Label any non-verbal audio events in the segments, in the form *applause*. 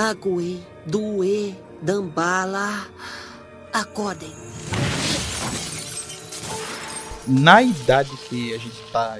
Agui, Duê, Dambala. Acordem. Na idade que a gente tá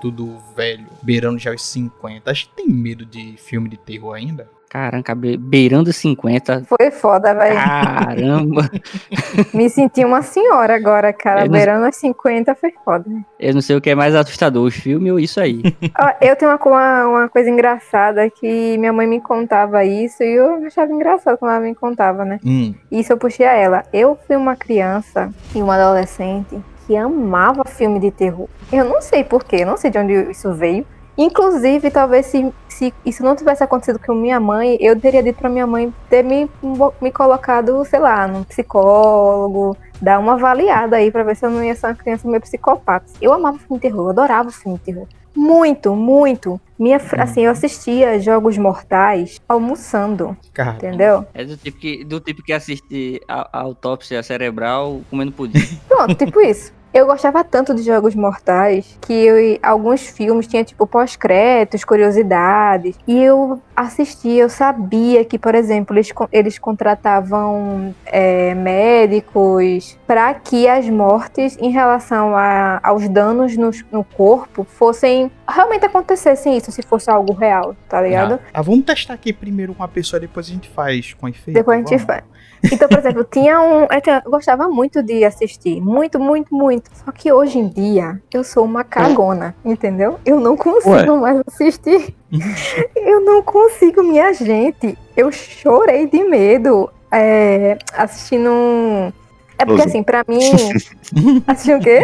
tudo velho, beirando já os 50, a gente tem medo de filme de terror ainda? Caramba, beirando 50. Foi foda, velho. Caramba. *laughs* Me senti uma senhora agora, cara. Beirando os 50 foi foda. Eu não sei o que é mais assustador, os filmes ou isso aí. *laughs* eu tenho uma, uma, coisa engraçada que minha mãe me contava isso e eu achava engraçado quando ela me contava, né? Hum. Isso eu puxei a ela. Eu fui uma criança e uma adolescente que amava filme de terror. Eu não sei porquê, não sei de onde isso veio. Inclusive, talvez se, se isso não tivesse acontecido com minha mãe, eu teria dito pra minha mãe ter me, me colocado, sei lá, num psicólogo, dar uma avaliada aí pra ver se eu não ia ser uma criança meio psicopata. Eu amava filme de terror, eu adorava filme de terror. Muito, muito. Minha, assim, eu assistia Jogos Mortais almoçando. Caramba. Entendeu? É do tipo que, do tipo que assiste a, a autópsia cerebral comendo pudim. Pronto, tipo isso. Eu gostava tanto de Jogos Mortais que eu, alguns filmes tinha tipo pós-créditos, curiosidades. E eu assistia, eu sabia que, por exemplo, eles, eles contratavam é, médicos para que as mortes em relação a, aos danos no, no, corpo fossem realmente acontecessem isso, se fosse algo real, tá ligado? Ah, ah, vamos testar aqui primeiro com a pessoa, depois a gente faz com efeito. Depois a gente vamos. faz. Então, por exemplo, tinha um. Eu gostava muito de assistir. Muito, muito, muito. Só que hoje em dia eu sou uma cagona, entendeu? Eu não consigo Ué. mais assistir. *laughs* eu não consigo, minha gente. Eu chorei de medo é, assistindo um. É porque, Frozen. assim, pra mim. *laughs* Assistiu o quê?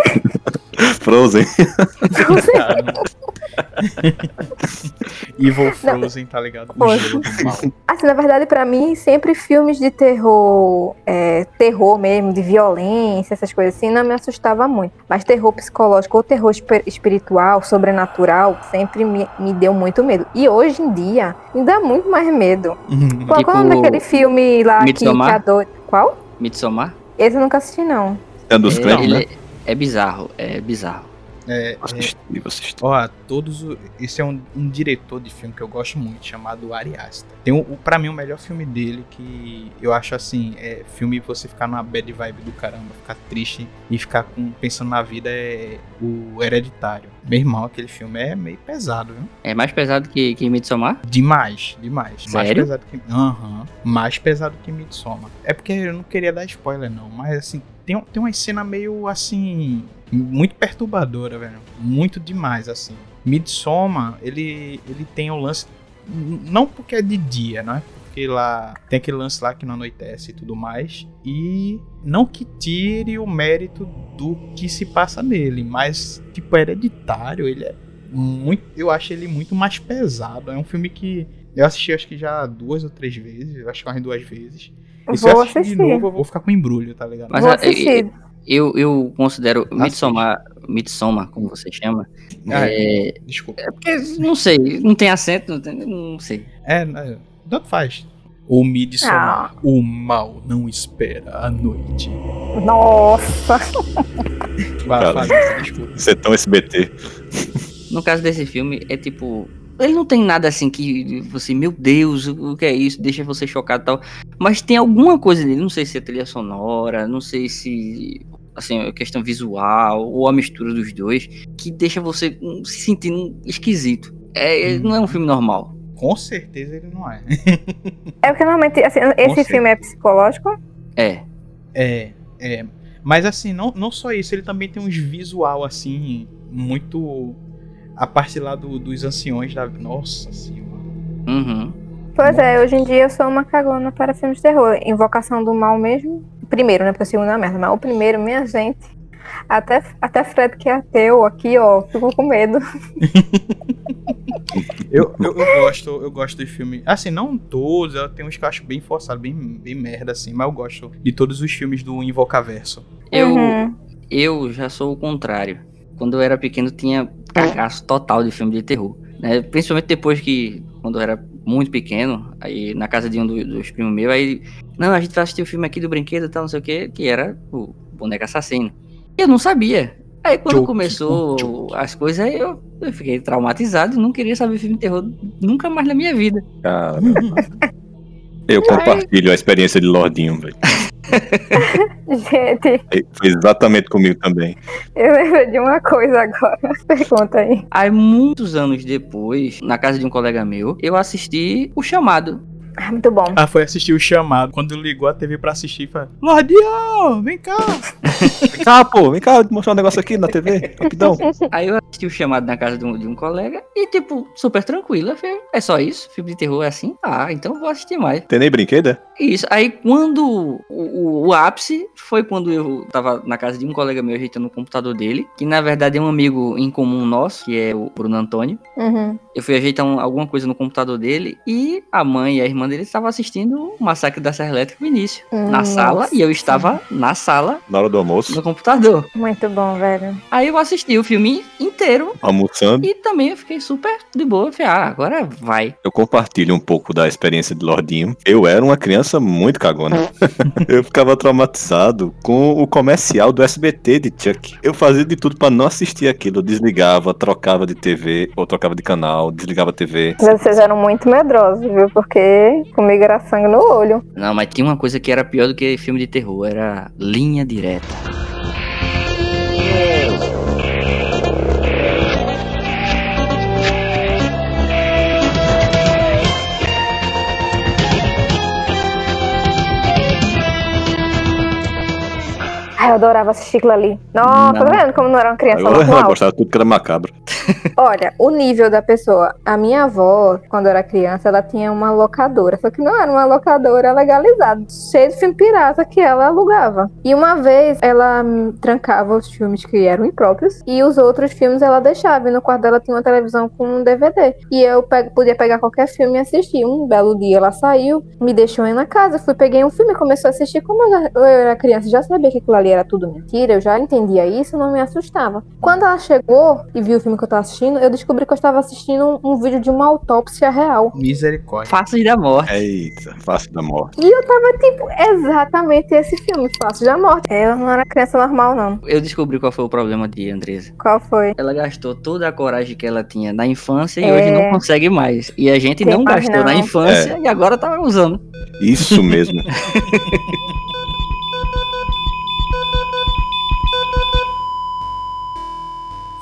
Frozen. Frozen. *laughs* *laughs* Evil Frozen, tá ligado? O gelo do mal. Assim, na verdade, pra mim, sempre filmes de terror, é, terror mesmo, de violência, essas coisas assim, não me assustava muito. Mas terror psicológico ou terror espiritual, sobrenatural, sempre me, me deu muito medo. E hoje em dia, me dá muito mais medo. Uhum. Qual, tipo, qual é o nome daquele filme lá Midsommar? que adora? Qual? Midsommar? Esse eu nunca assisti, não. É dos é, né? É bizarro, é bizarro. É, assisti, é, assisti. Ó, todos. Esse é um, um, diretor de filme que eu gosto muito, chamado Ari Aster. Tem um, para mim o melhor filme dele que eu acho assim, é filme você ficar numa bad vibe do caramba, ficar triste e ficar com, pensando na vida é o Hereditário. Meu irmão, aquele filme é meio pesado, viu? É mais pesado que, que Midsommar? Demais, demais. Sério? Mais pesado que. Aham. Uhum, mais pesado que Midsommar. É porque eu não queria dar spoiler, não, mas assim, tem, tem uma cena meio assim muito perturbadora, velho. Muito demais, assim. Midsommar, ele, ele tem o um lance. Não porque é de dia, não é? Porque lá tem aquele lance lá que não anoitece e tudo mais. E não que tire o mérito do que se passa nele, mas, tipo, hereditário, ele é muito. Eu acho ele muito mais pesado. É um filme que eu assisti acho que já duas ou três vezes, acho que umas duas vezes. E se eu assistir, assistir de novo, eu vou ficar com embrulho, tá ligado? Mas vou assistir. Eu, eu considero Midsommar, Midsommar, como você chama. Ah, é, desculpa. É porque, não sei, não tem acento, não, tem, não sei. É, tanto faz. O Midsommar, ah. o mal não espera a noite. Nossa! Vai, Cara, desculpa. Você é tão SBT. No caso desse filme, é tipo, ele não tem nada assim que você, meu Deus, o que é isso? Deixa você chocado e tal. Mas tem alguma coisa nele, não sei se é trilha sonora, não sei se assim, a questão visual ou a mistura dos dois, que deixa você se sentindo esquisito. É, hum. Não é um filme normal. Com certeza ele não é. é porque normalmente assim, esse filme é psicológico? É. É, é. Mas assim, não, não só isso, ele também tem uns visual assim, muito a parte lá do, dos anciões da. Nossa senhora. Uhum. Pois é, hoje em dia eu sou uma cagona para filmes de terror. Invocação do Mal mesmo. Primeiro, né? Porque o segundo é merda. Mas o primeiro, minha gente. Até, até Fred, que é ateu aqui, ó, ficou com medo. *laughs* eu, eu, eu, gosto, eu gosto de filme. Assim, não todos, tem uns que eu acho bem forçado, bem, bem merda, assim, mas eu gosto de todos os filmes do Invocaverso. Eu, uhum. eu já sou o contrário. Quando eu era pequeno, tinha cagaço total de filme de terror. Né? Principalmente depois que, quando eu era muito pequeno, aí na casa de um dos, dos primos meus, aí, não, a gente vai assistir o um filme aqui do brinquedo e tal, não sei o que, que era o boneco assassino. Eu não sabia. Aí quando começou as coisas, aí eu, eu fiquei traumatizado e não queria saber filme de terror nunca mais na minha vida. Eu compartilho a experiência de Lordinho, velho. *laughs* Gente, Foi exatamente comigo também. eu lembro de uma coisa agora. *laughs* Pergunta aí. Aí, muitos anos depois, na casa de um colega meu, eu assisti O Chamado. Ah, muito bom. Ah, foi assistir o chamado. Quando ligou a TV pra assistir, falou: Lordinho, vem cá. Vem cá, pô, vem cá, vou te mostrar um negócio aqui na TV, rapidão. Aí eu assisti O Chamado na casa de um, de um colega e, tipo, super tranquilo. Eu falei, é só isso? Filme de terror é assim? Ah, então eu vou assistir mais. Tem nem brinquedo, é? Isso. Aí quando o, o, o ápice foi quando eu tava na casa de um colega meu ajeitando o computador dele, que na verdade é um amigo em comum nosso, que é o Bruno Antônio. Uhum. Eu fui ajeitar um- alguma coisa no computador dele e a mãe e a irmã dele estavam assistindo o Massacre da Serra Elétrica no início, na Nossa. sala, e eu estava na sala Na hora do almoço, no computador. Muito bom, velho. Aí eu assisti o filme inteiro almoçando. e também eu fiquei super de boa. Falei, ah, agora vai. Eu compartilho um pouco da experiência de Lordinho. Eu era uma criança muito cagona. *laughs* eu ficava traumatizado com o comercial do SBT de Chuck. Eu fazia de tudo pra não assistir aquilo. Eu desligava, trocava de TV, ou trocava de canal, desligava a TV. Mas Vocês eram muito medrosos, viu? Porque comigo era sangue no olho. Não, mas tinha uma coisa que era pior do que filme de terror, era linha direta. Yeah. Eu adorava assistir aquilo ali. Nossa, Não. tá vendo como não era uma criança Eu, eu gostava tudo que era macabro. *laughs* *laughs* Olha, o nível da pessoa. A minha avó, quando eu era criança, ela tinha uma locadora. Só que não era uma locadora legalizada, cheia de filme pirata que ela alugava. E uma vez ela trancava os filmes que eram impróprios e os outros filmes ela deixava. E no quarto dela tinha uma televisão com um DVD. E eu pe- podia pegar qualquer filme e assistir. Um belo dia ela saiu, me deixou aí na casa. Fui, peguei um filme e comecei a assistir. Como eu, já- eu era criança, já sabia que aquilo ali era tudo mentira. Eu já entendia isso, não me assustava. Quando ela chegou e viu o filme que eu tava assistindo, eu descobri que eu estava assistindo um, um vídeo de uma autópsia real. Misericórdia. Faces da morte. Eita, face da morte. E eu tava tipo, exatamente esse filme, Fácil da Morte. Eu não era criança normal, não. Eu descobri qual foi o problema de Andresa. Qual foi? Ela gastou toda a coragem que ela tinha na infância e É. hoje não consegue mais. E a gente Tem não gastou na não. infância e agora tá usando. Isso mesmo. *laughs*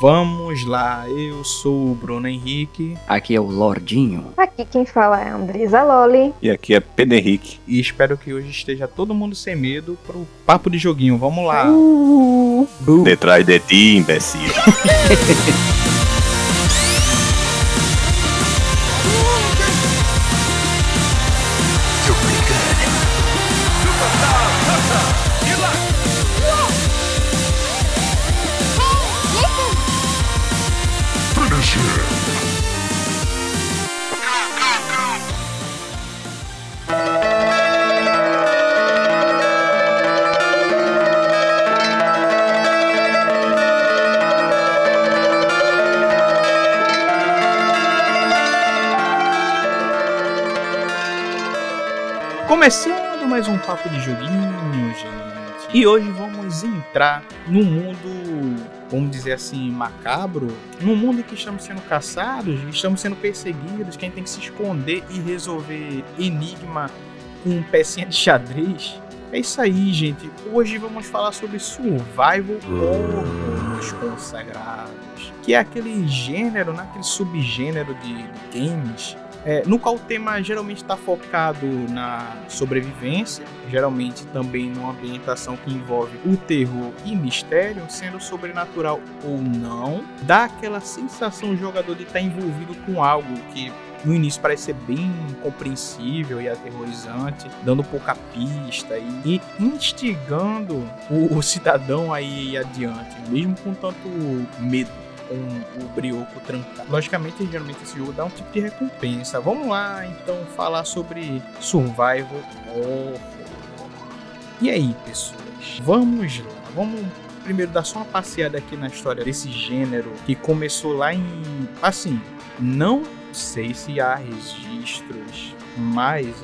Vamos lá, eu sou o Bruno Henrique Aqui é o Lordinho. Aqui quem fala é a Andresa Loli. e aqui é Pedro Henrique. e espero que hoje esteja todo mundo sem medo pro papo de joguinho. Vamos lá. Detrás de ti, imbecil. *laughs* mais um papo de joguinho, gente. E hoje vamos entrar no mundo, vamos dizer assim, macabro. Num mundo que estamos sendo caçados, estamos sendo perseguidos, quem tem que se esconder e resolver enigma com pecinha de xadrez. É isso aí, gente. Hoje vamos falar sobre survival horror dos consagrados, que é aquele gênero, né, aquele subgênero de games é, no qual o tema geralmente está focado na sobrevivência, geralmente também numa ambientação que envolve o terror e mistério, sendo sobrenatural ou não, dá aquela sensação o jogador de estar envolvido com algo que no início parece ser bem incompreensível e aterrorizante, dando pouca pista e, e instigando o, o cidadão aí adiante, mesmo com tanto medo com o brioco trancado. Logicamente, geralmente esse jogo dá um tipo de recompensa. Vamos lá, então, falar sobre Survival Horror. E aí, pessoas? Vamos lá. Vamos primeiro dar só uma passeada aqui na história desse gênero que começou lá em. Assim, não sei se há registros mais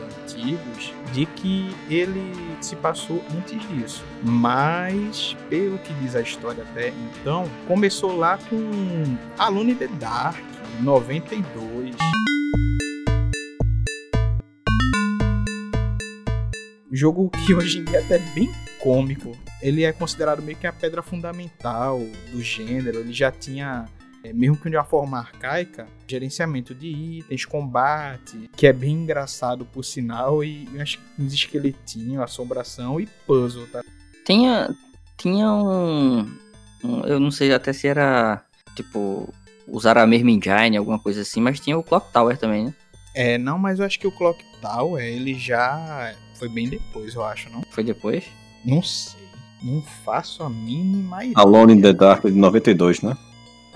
de que ele se passou antes disso. Mas, pelo que diz a história até então, começou lá com Alone the Dark, em 92. Jogo que hoje em dia é até bem cômico. Ele é considerado meio que a pedra fundamental do gênero. Ele já tinha, é, mesmo que de uma forma arcaica, gerenciamento de itens, combate, que é bem engraçado por sinal, e acho que uns esqueletinhos, assombração e puzzle, tá? Tinha, tinha um, um- Eu não sei até se era. Tipo. Usar a mesma engine, alguma coisa assim, mas tinha o Clock Tower também, né? É, não, mas eu acho que o Clock Tower, ele já foi bem depois, eu acho, não? Foi depois. Não sei. Não faço a mínima ideia. Alone in the Dark de 92, né?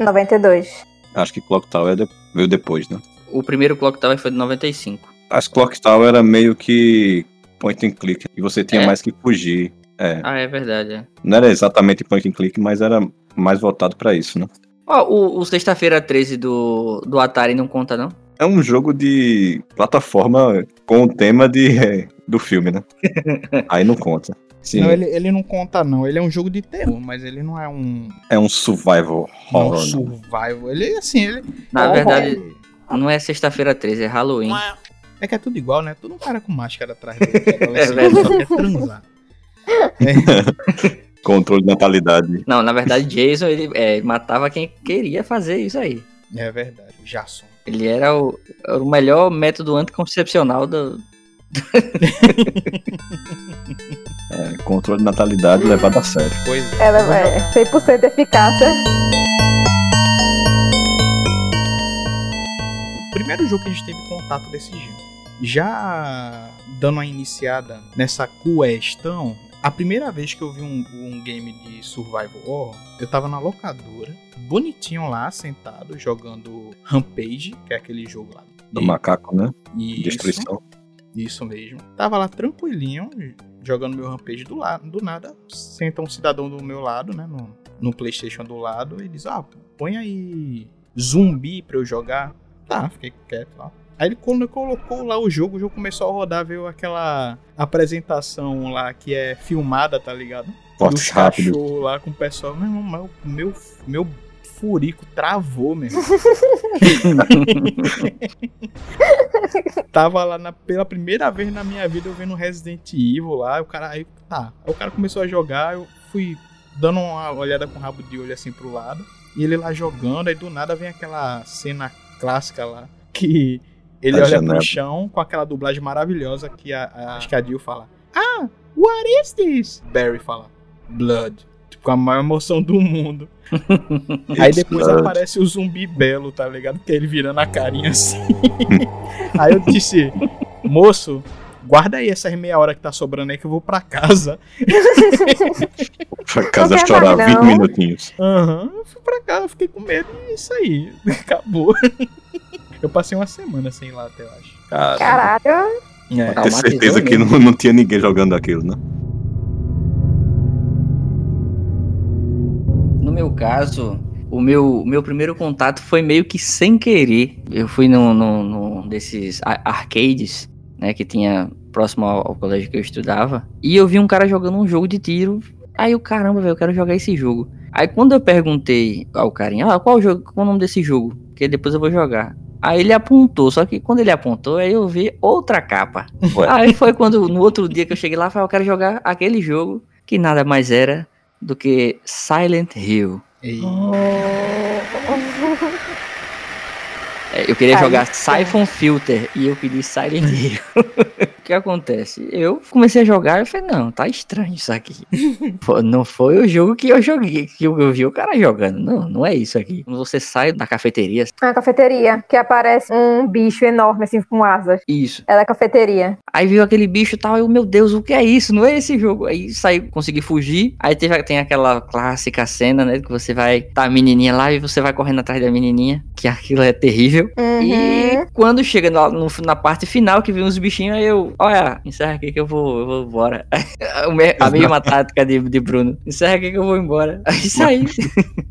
92. Acho que Clock Tower é veio depois, né? O primeiro Clock Tower foi de 95. As Clock Tower era meio que point and click. E você tinha É? mais que fugir. É. Ah, é verdade. é. Não era exatamente point and click, mas era mais voltado pra isso, né? Ó, o, o Sexta-feira 13 do, do Atari não conta, não? É um jogo de plataforma com o tema de, é, *laughs* do filme, né? *laughs* Aí não conta. Sim, Não, ele, ele não conta, não. Ele é um jogo de terror, mas ele não é um, é um survival horror. né? survival. Ele, assim, ele... Na é- verdade, não é Sexta-feira 13, é Halloween. É que é tudo igual, né? Tudo um cara com máscara atrás dele. *laughs* É É verdade. só quer transar. *laughs* Controle de natalidade. Não, na verdade, Jason ele é, matava quem queria fazer isso aí. É verdade. Jason. Ele era o, era o melhor método anticoncepcional do. É, controle de natalidade levado a sério. Pois é. Ela é 100% eficácia. o primeiro jogo que a gente teve contato desse gênero. Já dando uma iniciada nessa questão, a primeira vez que eu vi um, um game de survival horror, eu tava na locadora, bonitinho lá, sentado, jogando Rampage, que é aquele jogo lá. Do E- macaco, né? Isso, Destruição. Isso mesmo. Tava lá tranquilinho, jogando meu Rampage do lado, do nada, senta um cidadão do meu lado, né, no, no Playstation do lado, e diz, ah, põe aí zumbi pra eu jogar. Tá, fiquei quieto lá. Aí ele quando colocou lá o jogo, o jogo começou a rodar, veio aquela apresentação lá que é filmada, tá ligado? Cortes Dos rápidos. cachorros lá com o pessoal. Meu irmão, meu, meu, meu furico travou, meu irmão. *laughs* Tava lá na- pela primeira vez na minha vida eu vendo Resident Evil lá, o cara aí, tá. Aí o cara começou a jogar, eu fui dando uma olhada com o rabo de olho assim pro lado, e ele lá jogando, aí do nada vem aquela cena clássica lá, que ele A olha janela. pro chão com aquela dublagem maravilhosa que a, a, acho que a Jill fala: Ah, what is this? Barry fala: Blood. Com a maior emoção do mundo. *laughs* Aí depois aparece o zumbi belo, tá ligado? Que ele virando a carinha assim. *laughs* aí eu disse, moço, guarda aí essas meia hora que tá sobrando aí que eu vou pra casa. Pra casa Não chorar mais, 20 não. Aham, minutinhos. eu fui pra casa, fiquei com medo e isso aí. *laughs* Acabou. Eu passei uma semana sem ir lá até, eu acho. Cara, Caralho. É. ter certeza que não, não tinha ninguém jogando aquilo, né? Meu caso, o meu, meu primeiro contato foi meio que sem querer. Eu fui num, num, num desses arcades, né, que tinha próximo ao, ao colégio que eu estudava. E eu vi um cara jogando um jogo de tiro. Aí eu, caramba, velho, eu quero jogar esse jogo. Aí quando eu perguntei ao carinha, ah, qual o jogo, qual o nome desse jogo? Porque depois eu vou jogar. Aí ele apontou, só que quando ele apontou, aí eu vi outra capa. Ué. Aí foi quando, no outro dia que eu cheguei lá, eu falei, eu quero jogar aquele jogo que nada mais era do que Silent Hill. E- É, Eu queria Aí jogar. Siphon Filter e eu pedi Silent Hill. *laughs* o que acontece? Eu comecei a jogar e falei, não, tá estranho isso aqui. *laughs* Não foi o jogo que eu joguei, que eu vi o cara jogando. Não, não é isso aqui. Quando você sai da cafeteria, Uma cafeteria que aparece um bicho enorme, assim, com asas. isso. É da cafeteria. Aí viu aquele bicho e tal, eu, meu Deus, o que é isso? Não é esse jogo. Aí saí, consegui fugir. Aí teve, tem aquela clássica cena, né? Que você vai, tá a menininha lá e você vai correndo atrás da menininha, que aquilo é terrível. Uhum. E quando chega na, no- na parte final, que vem uns bichinhos, aí eu, olha, encerra aqui que eu vou, eu vou embora. *laughs* A mesma tática de, de Bruno. Encerra aqui que eu vou embora. *laughs* Aí saí.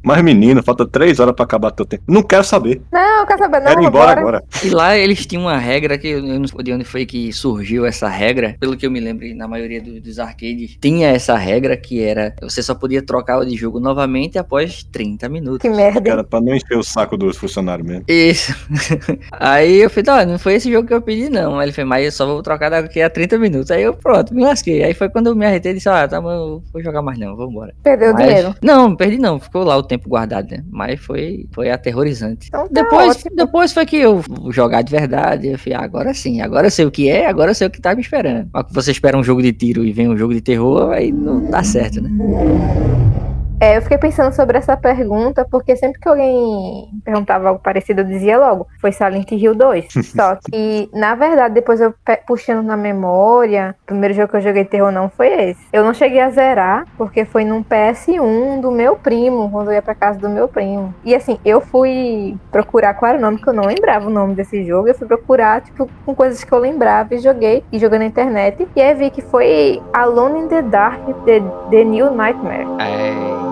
Mas menino, falta 3 horas pra acabar teu tempo. Não quero saber. Não, quer saber? Não, Quero ir embora agora. E lá eles tinham uma regra que eu não sei de onde foi que surgiu essa regra. Pelo que eu me lembro, na maioria do- dos arcades tinha essa regra que era você só podia trocar de jogo novamente após 30 minutos. Que merda. Cara, pra não encher o saco dos funcionários mesmo. Isso. *laughs* Aí eu falei, ó, não foi esse jogo que eu pedi, não. Aí ele falou, mas eu só vou trocar daqui a 30 minutos. Aí eu, pronto, me lasquei. Aí foi quando eu me arretei e disse, ah, tá, mas eu vou jogar mais não, vambora. Perdeu Mas- dinheiro. Não, não perdi não, ficou lá o tempo guardado, né? Mas foi, foi aterrorizante. Então tá Depois, ótimo. depois foi que eu jogar de verdade. Eu falei, ah, agora sim, agora eu sei o que é, agora eu sei o que tá me esperando. Mas que você espera um jogo de tiro e vem um jogo de terror, aí não dá certo, né? É, eu fiquei pensando sobre essa pergunta, porque sempre que alguém perguntava algo parecido, eu dizia logo, foi Silent Hill 2. *laughs* Só que, na verdade, depois eu puxando na memória, o primeiro jogo que eu joguei terror não foi esse. Eu não cheguei a zerar, porque foi num PS1 do meu primo, quando eu ia pra casa do meu primo. E assim, eu fui procurar qual era o nome, que eu não lembrava o nome desse jogo. Eu fui procurar, tipo, com coisas que eu lembrava e joguei, e joguei na internet. E aí vi que foi Alone in the Dark, The, the New Nightmare. É...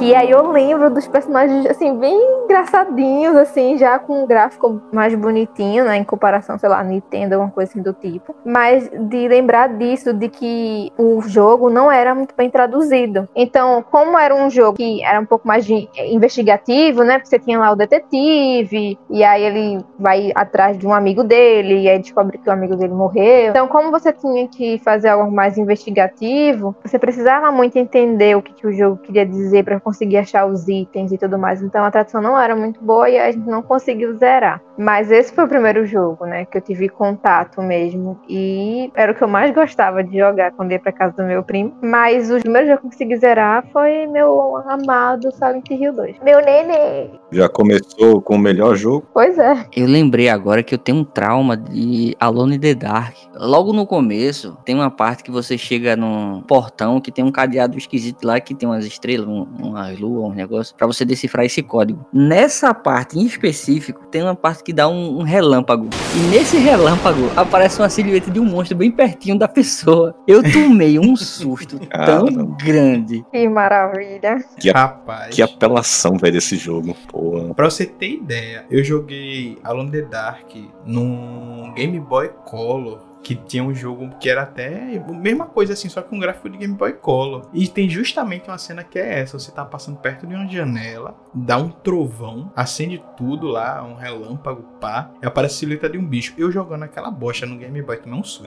E aí eu lembro dos personagens, assim, bem engraçadinhos, assim, já com um gráfico mais bonitinho, né? Em comparação, sei lá, Nintendo, alguma coisa assim do tipo. Mas de lembrar disso, de que o jogo não era muito bem traduzido. Então, como era um jogo que era um pouco mais investigativo, né? Porque você tinha lá o detetive, e aí ele vai atrás de um amigo dele, e aí descobre que o amigo dele morreu. Então, como você tinha que fazer algo mais investigativo, você precisava muito entender o que, que o jogo queria dizer para conseguir achar os itens e tudo mais. Então a tradução não era muito boa e a gente não conseguiu zerar. Mas esse foi o primeiro jogo, né, que eu tive contato mesmo e era o que eu mais gostava de jogar quando ia para casa do meu primo. Mas o primeiro jogo que eu consegui zerar foi meu amado Silent Hill 2. Meu nenê. Já começou com o melhor jogo. Pois é. Eu lembrei agora que eu tenho um trauma de Alone in the Dark. Logo no começo, tem uma parte que você chega num portão que tem um cadeado esquisito lá, que tem umas estrelas, um, umas luas, um negócio, pra você decifrar esse código. Nessa parte em específico, tem uma parte que dá um, um relâmpago. E nesse relâmpago aparece uma silhueta de um monstro bem pertinho da pessoa. Eu tomei um susto *laughs* tão Caramba. grande. Que maravilha. Que, Rapaz. que apelação, velho, desse jogo. Porra. Pra você ter ideia, eu joguei Alone in the Dark num Game Boy Color. Que tinha um jogo que era até a mesma coisa assim, só com um gráfico de Game Boy Color. E tem justamente uma cena que é essa: você tá passando perto de uma janela, dá um trovão, acende tudo lá, um relâmpago, pá, e aparece a silhueta de um bicho. Eu jogando aquela bosta no Game Boy, tomei um susto.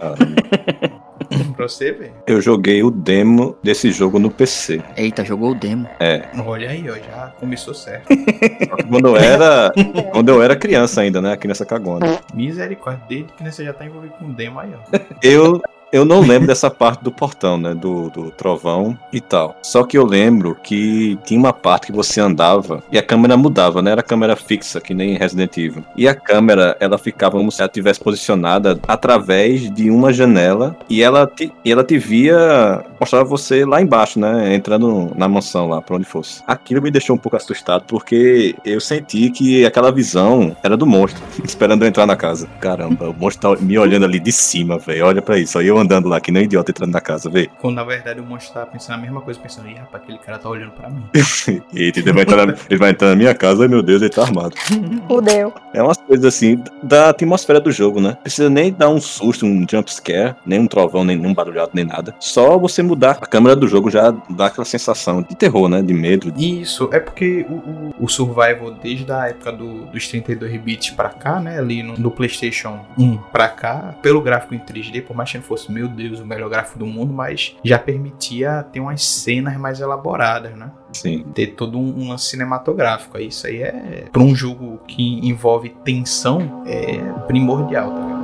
Pra você ver. Eu joguei o demo desse jogo no PC. Eita, jogou o demo. Olha aí, ó, já começou certo. *laughs* Quando eu era, quando eu era criança ainda, né? Criança cagona. Misericórdia, desde que você já tá envolvido com demo aí, ó. Eu, eu não lembro dessa parte do portão, né? Do, do trovão e tal. Só que eu lembro que tinha uma parte que você andava e a câmera mudava, né? Era câmera fixa, que nem Resident Evil. E a câmera, ela ficava como se ela estivesse posicionada através de uma janela e ela te, e ela te via, mostrava você lá embaixo, né? Entrando na mansão lá, pra onde fosse. Aquilo me deixou um pouco assustado porque eu senti que aquela visão era do monstro, *laughs* esperando eu entrar na casa. Caramba, o monstro tá me olhando ali de cima, velho. Olha pra isso. Aí eu andando lá, que nem um idiota entrando na casa, velho. Quando na verdade o monstro tava pensando a mesma coisa, pensando, ih, rapaz, aquele cara tá olhando pra mim. *laughs* Eita, ele vai, entrar na, ele vai entrar na minha casa, ai meu Deus, ele tá armado. Fudeu. É umas coisas assim da atmosfera do jogo, né? Precisa nem dar um susto, um jump scare, nem um trovão, nem um barulhado, nem nada. Só você mudar a câmera do jogo já dá aquela sensação de terror, né? De medo. Isso, é porque o, o, o Survival, desde a época do, dos 32 bits pra cá, né? Ali no, do PlayStation 1 pra cá, pelo gráfico em 3D, por mais que não fosse, meu Deus, o melhor gráfico do mundo, mas já permitia ter umas cenas mais elaboradas, né? Sim. Ter todo um, um lance cinematográfico. Isso aí é, pra um jogo que envolve tensão, é primordial, tá ligado?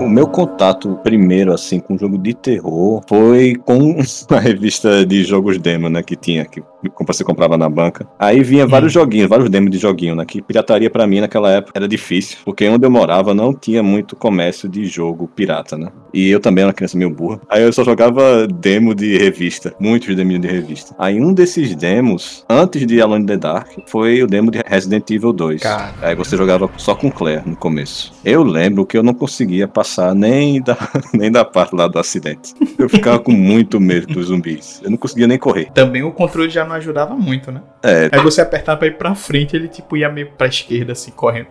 O meu contato primeiro, assim, com jogo de terror foi com *laughs* a revista de jogos demo, né, que tinha, que você comprava na banca. Aí vinha vários joguinhos, vários demos de joguinho, né, que pirataria pra mim naquela época era difícil, porque onde eu morava não tinha muito comércio de jogo pirata, né. E eu também era uma criança meio burra. Aí eu só jogava demo de revista, muitos demos de revista. Aí um desses demos, antes de Alone in the Dark, foi o demo de Resident Evil 2. Cara. Aí você jogava só com Claire no começo. Eu lembro que eu não conseguia passar nem da, *laughs* nem da parte lá do acidente. Eu ficava com muito medo dos zumbis. Eu não conseguia nem correr. Também o controle já não ajudava muito, né? É. Aí você apertava pra ir pra frente, ele tipo ia meio pra esquerda, assim, correndo.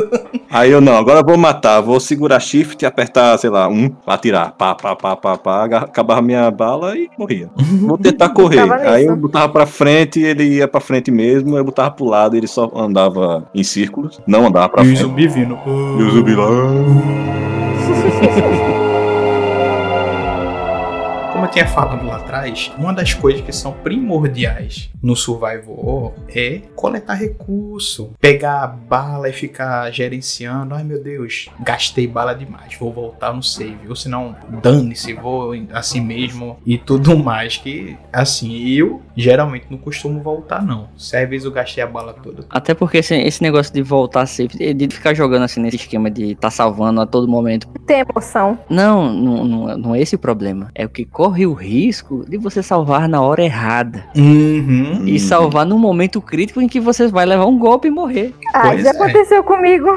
*laughs* Aí eu não, agora eu vou matar, vou segurar shift e apertar, sei lá, um, pra atirar. Pá, pá, pá, pá, pá, acabava minha bala e morria. Vou tentar *laughs* correr. Aí eu botava pra frente, ele ia pra frente mesmo, eu botava pro lado, ele só andava em círculos, não andava pra e o frente. zumbi vindo. E o zumbi lá. *laughs* Tinha falado lá atrás, uma das coisas que são primordiais no Survival Horror é coletar recurso, pegar a bala e ficar gerenciando. Ai meu Deus, gastei bala demais, vou voltar no save. Ou senão, dane-se, vou assim mesmo e tudo mais. Que assim, eu geralmente não costumo voltar, não. Se às vezes eu gastei a bala toda. Até porque esse, esse negócio de voltar safe, de ficar jogando assim nesse esquema de tá salvando a todo momento. Tem emoção. Não, não, não, não é esse o problema. É o que corre o risco de você salvar na hora errada. Uhum. E salvar num momento crítico em que você vai levar um golpe e morrer. Ah, Pois já é. aconteceu comigo.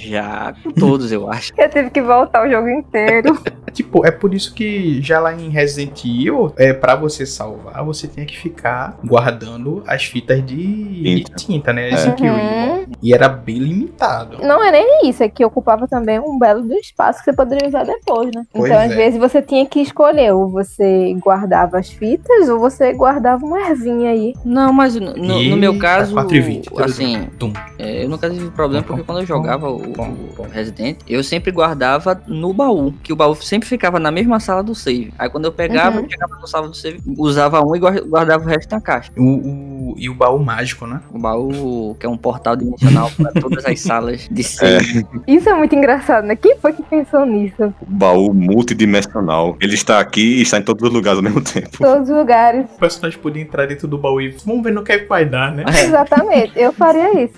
Já com todos, eu acho. Eu tive que voltar o jogo inteiro. *laughs* Tipo, é por isso que já lá em Resident Evil, é para você salvar, você tinha que ficar guardando as fitas de de Tinta. tinta, né? É. Uhum. E era bem limitado. Não é nem isso, é que ocupava também um belo do espaço que você poderia usar depois, né? Pois então, às é. vezes, você tinha que escolher, ou você guardava as fitas, ou você guardava uma ervinha aí. Não, mas no, no- no meu caso, 4,20, assim, Tum. é, eu nunca tive problema porque quando eu jogava o, o. Resident, eu sempre guardava no baú, que o baú sempre ficava na mesma sala do save. Aí quando eu pegava, Uhum. eu chegava na sala do save, usava um e guar- guardava o resto na caixa. O, o- e o baú mágico, né? O baú, que é um portal dimensional para todas as salas de *laughs* save. Isso é muito engraçado, né? Quem foi que pensou nisso? Baú multidimensional. Ele está aqui e está em todos os lugares ao mesmo tempo. Todos os lugares. O personagem podia entrar dentro do baú e vamos ver no que é que vai dar, né? É. *laughs* Exatamente. Eu faria isso.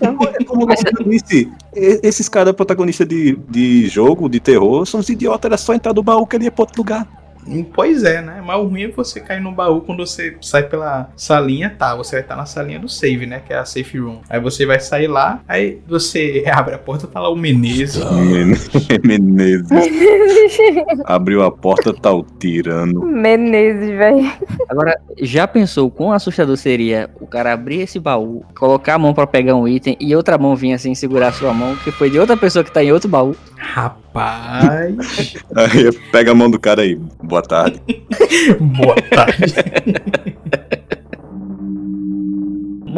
Como eu disse, esses caras protagonistas de, de jogo, de terror, são os idiotas, era só entrar do baú que ele ia pra outro lugar. Hum, Pois é, né? Mas o ruim é você cair no baú quando você sai pela salinha, tá? Você vai estar na salinha do save, né? Que é a safe room. Aí você vai sair lá, aí você *laughs* abre a porta, tá lá o Menezes. *laughs* Men- Menezes. Abriu a porta, tá o tirano. Menezes, velho. Agora, já pensou quão assustador seria o cara abrir esse baú, colocar a mão pra pegar um item e outra mão vir assim segurar a sua mão, que foi de outra pessoa que tá em outro baú? Rapaz, Aí pega a mão do cara aí. Boa tarde. *laughs* boa tarde. *laughs*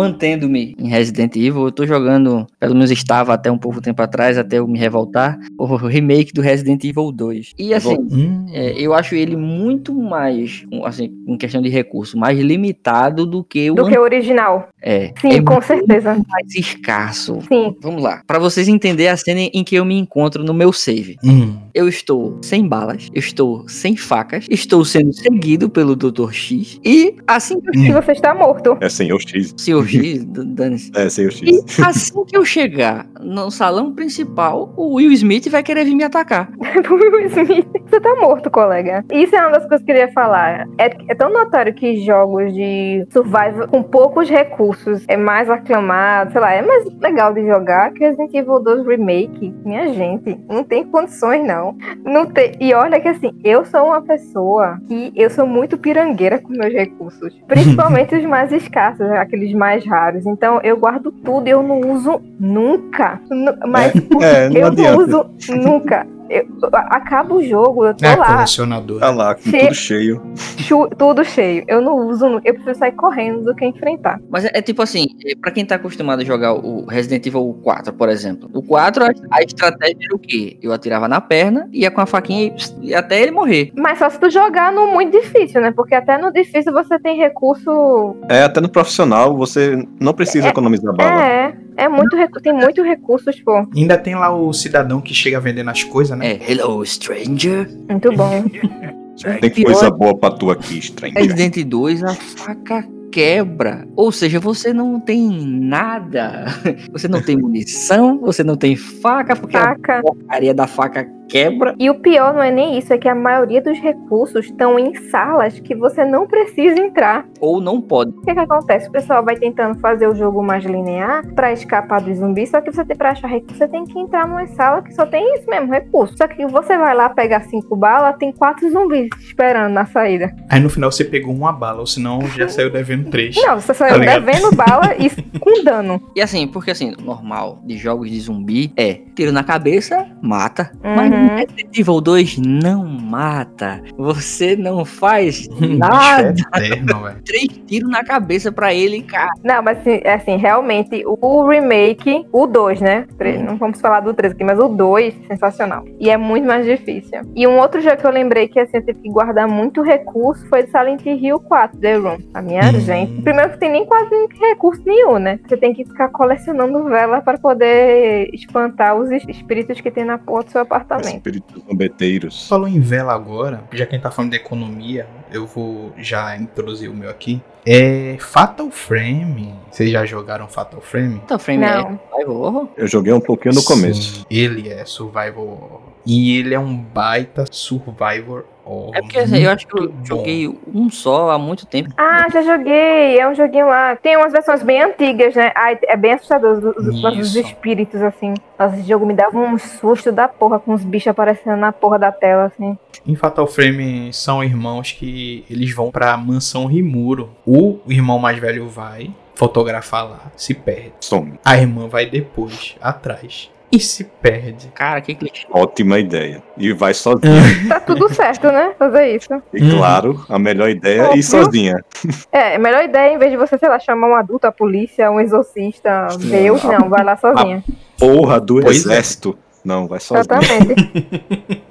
Mantendo-me em Resident Evil, eu tô jogando, pelo menos estava até um pouco tempo atrás, até eu me revoltar, o remake do Resident Evil 2. E assim, Hum, é, eu acho ele muito mais, assim, em questão de recurso, mais limitado do que o Do que o original. É, Sim, é com muito certeza. mais escasso. Sim. Vamos lá, Pra vocês entenderem a cena em que eu me encontro no meu save. hum. Eu estou sem balas, eu estou sem facas, estou sendo seguido pelo Dr. X e assim que eu E você está morto. É sem o X. Senhor X, dane-se. É sem o E X. assim que eu chegar no salão principal, o Will Smith vai querer vir me atacar. *laughs* Will Smith. Você tá morto, colega. Isso é uma das coisas que eu queria falar. É, é tão notório que jogos de survival com poucos recursos é mais aclamado, sei lá, é mais legal de jogar que Resident Evil 2 Remake. Minha gente, não tem condições, não. Não tem. E olha que assim, eu sou uma pessoa que eu sou muito pirangueira com meus recursos. *laughs* Principalmente os mais escassos, aqueles mais raros. Então eu guardo tudo e eu não uso nunca. Nu- Mas É, não *laughs* eu adianta. não uso nunca. Eu, acaba o jogo, eu tô É, lá, colecionador. Tá lá, com Che- tudo cheio. chu- tudo cheio. Eu não uso, eu prefiro sair correndo do que enfrentar. Mas é, é tipo assim, é, pra quem tá acostumado a jogar o Resident Evil 4, por exemplo. O 4, a, a estratégia era o quê? Eu atirava na perna, ia com a faquinha e, e até ele morrer. Mas só se tu jogar no muito difícil, né? Porque até no difícil você tem recurso. É, até no profissional você não precisa É- economizar bala. É, é muito tem muitos recursos, pô. Ainda tem lá o cidadão que chega vendendo as coisas, né? É, hello, stranger. Muito bom. Tem coisa boa pra tu aqui, estranho. Resident 2, a faca quebra. Ou seja, você não tem nada. *laughs* Você não tem munição, você não tem faca, porque a Faca. porcaria da faca quebra. E o pior não é nem isso, é que a maioria dos recursos estão em salas que você não precisa entrar. Ou não pode. O que, que acontece? O pessoal vai tentando fazer o jogo mais linear pra escapar dos zumbis, só que você tem pra achar recurso, você tem que entrar numa sala que só tem isso mesmo, recurso. Só que você vai lá pegar cinco balas, tem quatro zumbis esperando na saída. Aí no final você pegou uma bala, ou senão já saiu devendo três. Não, você saiu ligado? devendo bala e *laughs* com dano. E assim, porque assim, normal de jogos de zumbi é tiro na cabeça, mata. Uhum. Mas no Resident Evil 2 não mata. Você não faz *laughs* bicho nada. é eterno. Três tiros na cabeça pra ele, cara. Não, mas assim, assim, realmente, o remake, o 2, né? Tre- Não vamos falar do 3 aqui, mas o 2, sensacional. E é muito mais difícil. E um outro jogo que eu lembrei que assim, eu tive que guardar muito recurso foi Silent Hill 4, The Room. A minha Hum. gente. Primeiro que tem nem quase recurso nenhum, né? Você tem que ficar colecionando vela para poder espantar os es- espíritos que tem na porta do seu apartamento. Espíritos zombeteiros. Falou em vela agora, já que a gente tá falando de economia, eu vou já introduzir o meu aqui. É Fatal Frame. Vocês já jogaram Fatal Frame? Então, frame Não. é survival horror? Eu joguei um pouquinho no começo. Sim, ele é survival horror. E ele é um baita survivor horror. É porque assim, eu acho que eu bom. joguei um só há muito tempo. Ah, já joguei. É um joguinho lá. Tem umas versões bem antigas, né? Ai, é bem assustador. Os, os- espíritos, assim. Nossa, esse jogo me dava um susto da porra com os bichos aparecendo na porra da tela, assim. Em Fatal Frame são irmãos que eles vão pra mansão Rimuro. O irmão mais velho vai fotografar lá, se perde. Some. A irmã vai depois, atrás, e se perde. Cara, que clichê. Ótima ideia. E vai sozinha. Tá tudo certo, né? Fazer isso. E claro, a melhor ideia é ir sozinha. É, a melhor ideia, em vez de você, sei lá, chamar um adulto, a polícia, um exorcista, Deus, não, vai lá sozinha. Porra do Pois é. Não, vai sozinha. Exatamente. *laughs*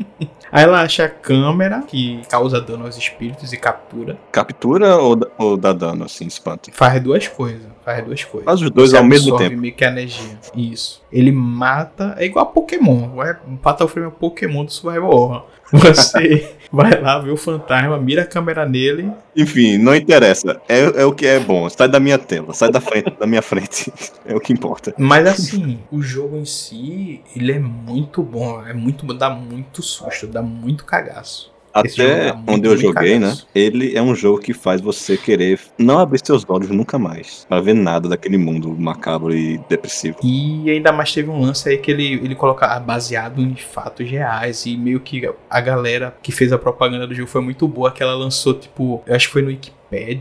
Aí ela acha a câmera que causa dano aos espíritos e captura. Captura ou, dá- ou dá dano, assim, espanta? Faz duas coisas. Faz duas coisas. Faz os dois Você ao mesmo tempo. meio que a energia. Isso. Ele mata. É igual a Pokémon. Vai- Fatal Frame é o Pokémon do Survival Horror. Você vai lá, vê o fantasma, mira a câmera nele. Enfim, não interessa. É, é o que é bom. Sai da minha tela, sai da frente, da minha frente. *laughs* É o que importa. Mas assim, o jogo em si, ele é muito bom. É muito dá muito susto, dá muito cagaço. Até muito onde eu joguei, né? Ele é um jogo que faz você querer não abrir seus olhos nunca mais. Pra ver nada daquele mundo macabro e depressivo. E ainda mais teve um lance aí que ele, ele coloca baseado em fatos reais. E meio que a galera que fez a propaganda do jogo foi muito boa. Que ela lançou, tipo, eu acho que foi no Wikipedia,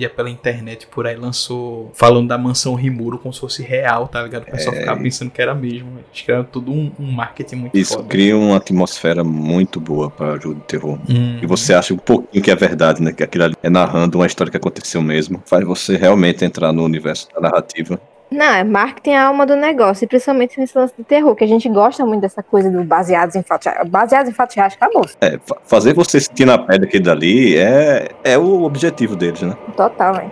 pela internet por aí, lançou falando da mansão Rimuro como se fosse real, tá ligado? O pessoal É. ficava pensando que era mesmo. Acho que era tudo um, um marketing muito Isso foda. cria uma atmosfera muito boa para jogo de terror. Hum. E você acha um pouquinho que é verdade, né? Que aquilo ali é narrando uma história que aconteceu mesmo. Faz você realmente entrar no universo da narrativa. Não, é marketing é a alma do negócio, e principalmente nesse lance de terror, que a gente gosta muito dessa coisa do baseados em fatos reais. Baseados em fatos reais, acabou. É, fa- fazer você sentir na pele aquele dali é, é o objetivo deles, né? Total, velho.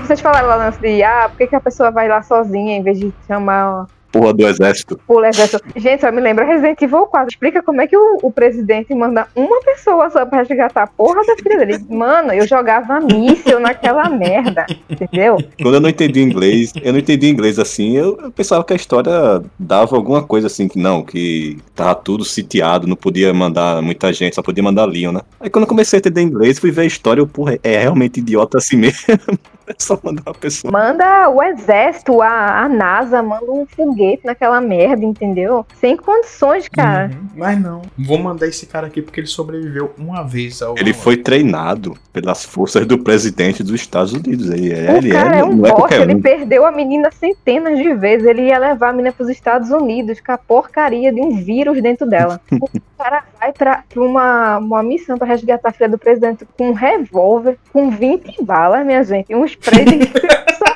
Vocês falaram lá no lance de, ah, por que, que a pessoa vai lá sozinha em vez de chamar Porra do exército. o exército? Gente, só me lembra Resident Evil 4. Explica como é que o, o presidente manda uma pessoa só pra resgatar a porra da filha dele. Mano, eu jogava míssil naquela merda, entendeu? Quando eu não entendi inglês, eu não entendi inglês assim, eu, eu pensava que a história dava alguma coisa assim, que não, que tava tudo sitiado, não podia mandar muita gente, só podia mandar Leon, né? Aí quando eu comecei a entender inglês, fui ver a história, eu, porra, é realmente idiota assim mesmo. *laughs* É só mandar uma pessoa. Manda o exército, a, a NASA, manda um foguete naquela merda, entendeu? Sem condições, cara. Uhum. Mas não. Vou mandar esse cara aqui porque ele sobreviveu uma vez ao. Ele foi treinado pelas forças do presidente dos Estados Unidos. Ele é, O ele cara é, é, um não é bosta, qualquer ele um. perdeu a menina centenas de vezes. Ele ia levar a menina pros Estados Unidos com a porcaria de um vírus dentro dela. *laughs* o cara vai pra, pra uma, uma missão pra resgatar a filha do presidente com um revólver, com 20 balas, minha gente, e um spray de.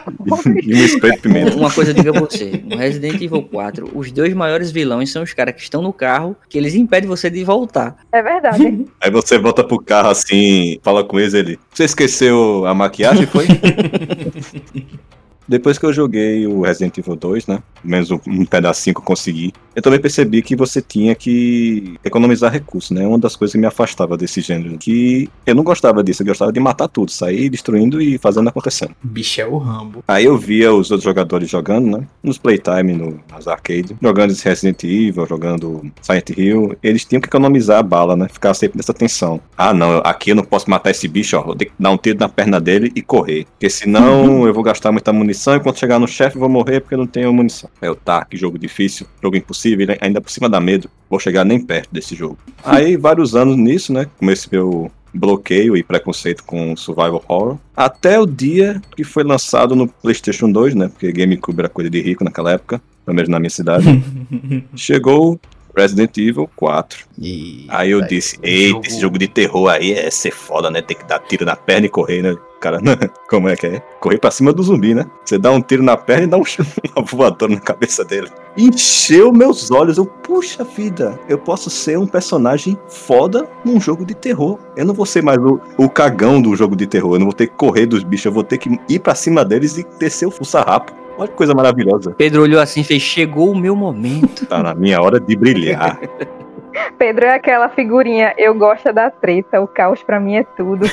*laughs* E um spray de pimenta. Uma coisa eu digo a você, no Resident Evil 4, os dois maiores vilões são os caras que estão no carro, que eles impedem você de voltar. É verdade. *laughs* Aí você volta pro carro assim, fala com eles, ele. Você esqueceu a maquiagem, foi? *laughs* Depois que eu joguei o Resident Evil 2, né? Menos um, um pedacinho que eu consegui, eu também percebi que você tinha que economizar recursos, né? Uma das coisas que me afastava desse gênero. Que eu não gostava disso, eu gostava de matar tudo, sair destruindo e fazendo acontecendo. Bicho é o Rambo. Aí eu via os outros jogadores jogando, né? Nos playtime, no, nas arcades, jogando esse Resident Evil, jogando Silent Hill. Eles tinham que economizar a bala, né? Ficar sempre nessa tensão. Ah, não, aqui eu não posso matar esse bicho, ó. Vou ter que dar um tiro na perna dele e correr. Porque senão *laughs* eu vou gastar muita munição e quando chegar no chefe eu vou morrer porque eu não tenho munição. Aí eu, tá, que jogo difícil, jogo impossível, né? ainda por cima dá medo. Vou chegar nem perto desse jogo. Aí, vários anos nisso, né? Comecei meu bloqueio e preconceito com survival horror. Até o dia que foi lançado no PlayStation 2, né? Porque GameCube era coisa de rico naquela época, pelo menos na minha cidade. *laughs* Chegou Resident Evil 4. E Aí eu disse, o eita, esse jogo de terror aí é ser foda, né? Tem que dar tiro na perna e correr, né? Cara, *laughs* como é que é? Correr pra cima do zumbi, né? Você dá um tiro na perna e dá um *laughs* uma voadora na cabeça dele. Encheu meus olhos. Eu, puxa vida, eu posso ser um personagem foda num jogo de terror. Eu não vou ser mais o, o cagão do jogo de terror. Eu não vou ter que correr dos bichos. Eu vou ter que ir pra cima deles e descer o sarrapo. Olha que coisa maravilhosa. Pedro olhou assim e fez: Chegou o meu momento. Tá na minha hora de brilhar. *laughs* Pedro é aquela figurinha, eu gosto da treta, o caos pra mim é tudo.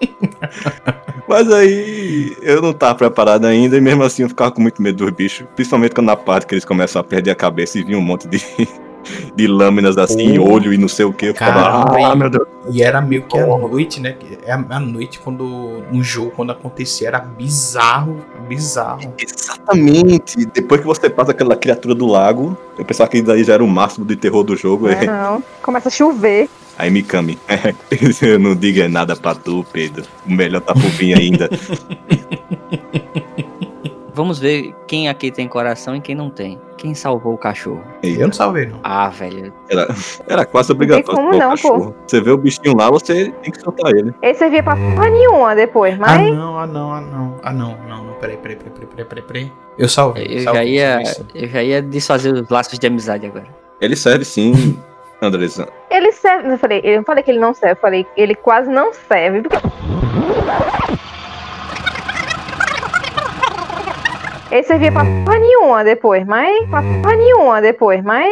*laughs* Mas aí eu não tava preparado ainda e mesmo assim eu ficava com muito medo dos bichos. Principalmente quando na parte que eles começam a perder a cabeça e vinha um monte de, *laughs* de lâminas assim, Oh. olho e não sei o que. Eu ficava, Caramba, ah, meu Deus. E era meio que à noite, né? É a a noite quando no jogo, quando acontecia, era bizarro, bizarro. Exatamente. Depois que você passa aquela criatura do lago, eu pensava que daí já era o máximo de terror do jogo. Não, é não. Começa a chover. Aí Mikami, *laughs* eu não diga nada pra tu, Pedro. O melhor tá por vir ainda. *laughs* Vamos ver quem aqui tem coração e quem não tem. Quem salvou o cachorro? Eu não salvei, não. Ah, velho. Era quase obrigatório. como salvar o não, pô. cachorro. Você vê o bichinho lá, você tem que soltar ele. Ele servia pra porra nenhuma depois, Ah mas não, ah não, ah não, ah não, não, não, peraí, peraí, peraí, peraí, peraí, peraí. Eu salvei. Eu salvei, já, ia, eu já ia desfazer os laços de amizade agora. Ele serve sim, Andresa. ele serve. Eu falei, eu não falei que ele não serve, eu falei ele quase não serve. Porque... Ele servia pra porra nenhuma depois, mas. Pra porra nenhuma depois, mas.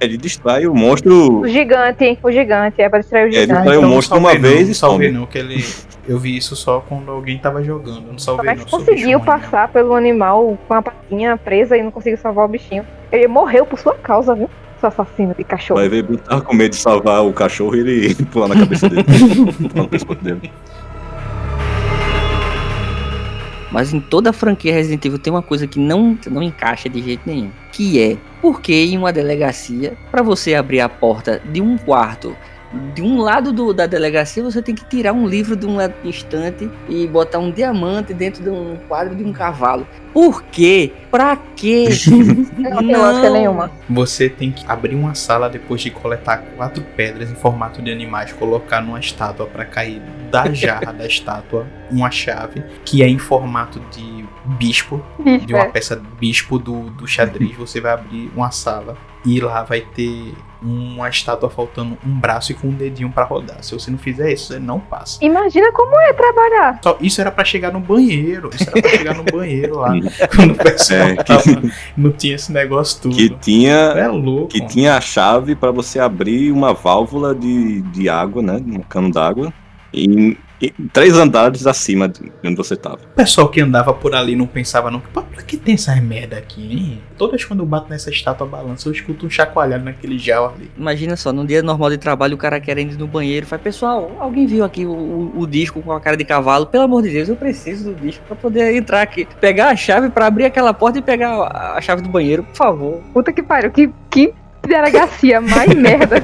Ele distrai o monstro. O gigante, o gigante, é pra distrair o Ele gigante. distrai o então não monstro uma vez não, e salvei some. não, que ele. Eu vi isso só quando alguém tava jogando. Não salvei é não. conseguiu passar pelo animal com a patinha presa e não conseguiu salvar o bichinho? Ele morreu por sua causa, viu? Seu assassino de cachorro. Vai ver, tava com medo de salvar o cachorro e ele *laughs* pular na cabeça dele. pular no pescoço dele. Mas em toda a franquia Resident Evil tem uma coisa que não, não encaixa de jeito nenhum. Que é, por que em uma delegacia, pra você abrir a porta de um quarto, de um lado do- da delegacia, você tem que tirar um livro de um lado distante e botar um diamante dentro de um quadro de um cavalo. Por quê? Pra quê? *laughs* Não tem lógica nenhuma. Você tem que abrir uma sala depois de coletar quatro pedras em formato de animais, colocar numa estátua pra cair da jarra da estátua uma chave que é em formato de bispo, de uma é. peça bispo do, do xadrez. Você vai abrir uma sala e lá vai ter uma estátua faltando um braço e com um dedinho pra rodar. Se você não fizer isso, você não passa. Imagina como é trabalhar. Só, isso era pra chegar no banheiro. Isso era pra chegar no banheiro lá. *laughs* Quando o pessoal É, que- tava- não tinha esse negócio tudo. Que tinha. É louco. Que tinha a chave pra você abrir uma válvula de, de água, né? Um cano d'água. Em, em três andares acima de onde você tava. O pessoal que andava por ali não pensava não, "Pô, pra que tem essas merda aqui, hein? Todas quando eu bato nessa estátua balança, eu escuto um chacoalhado naquele gel ali. Imagina só, num dia normal de trabalho, o cara querendo ir no banheiro, faz, pessoal, alguém viu aqui o, o- o disco com a cara de cavalo? Pelo amor de Deus, eu preciso do disco pra poder entrar aqui. Pegar a chave pra abrir aquela porta e pegar a, a chave do banheiro, por favor. Puta que pariu, que, que delegacia mais *laughs* merda.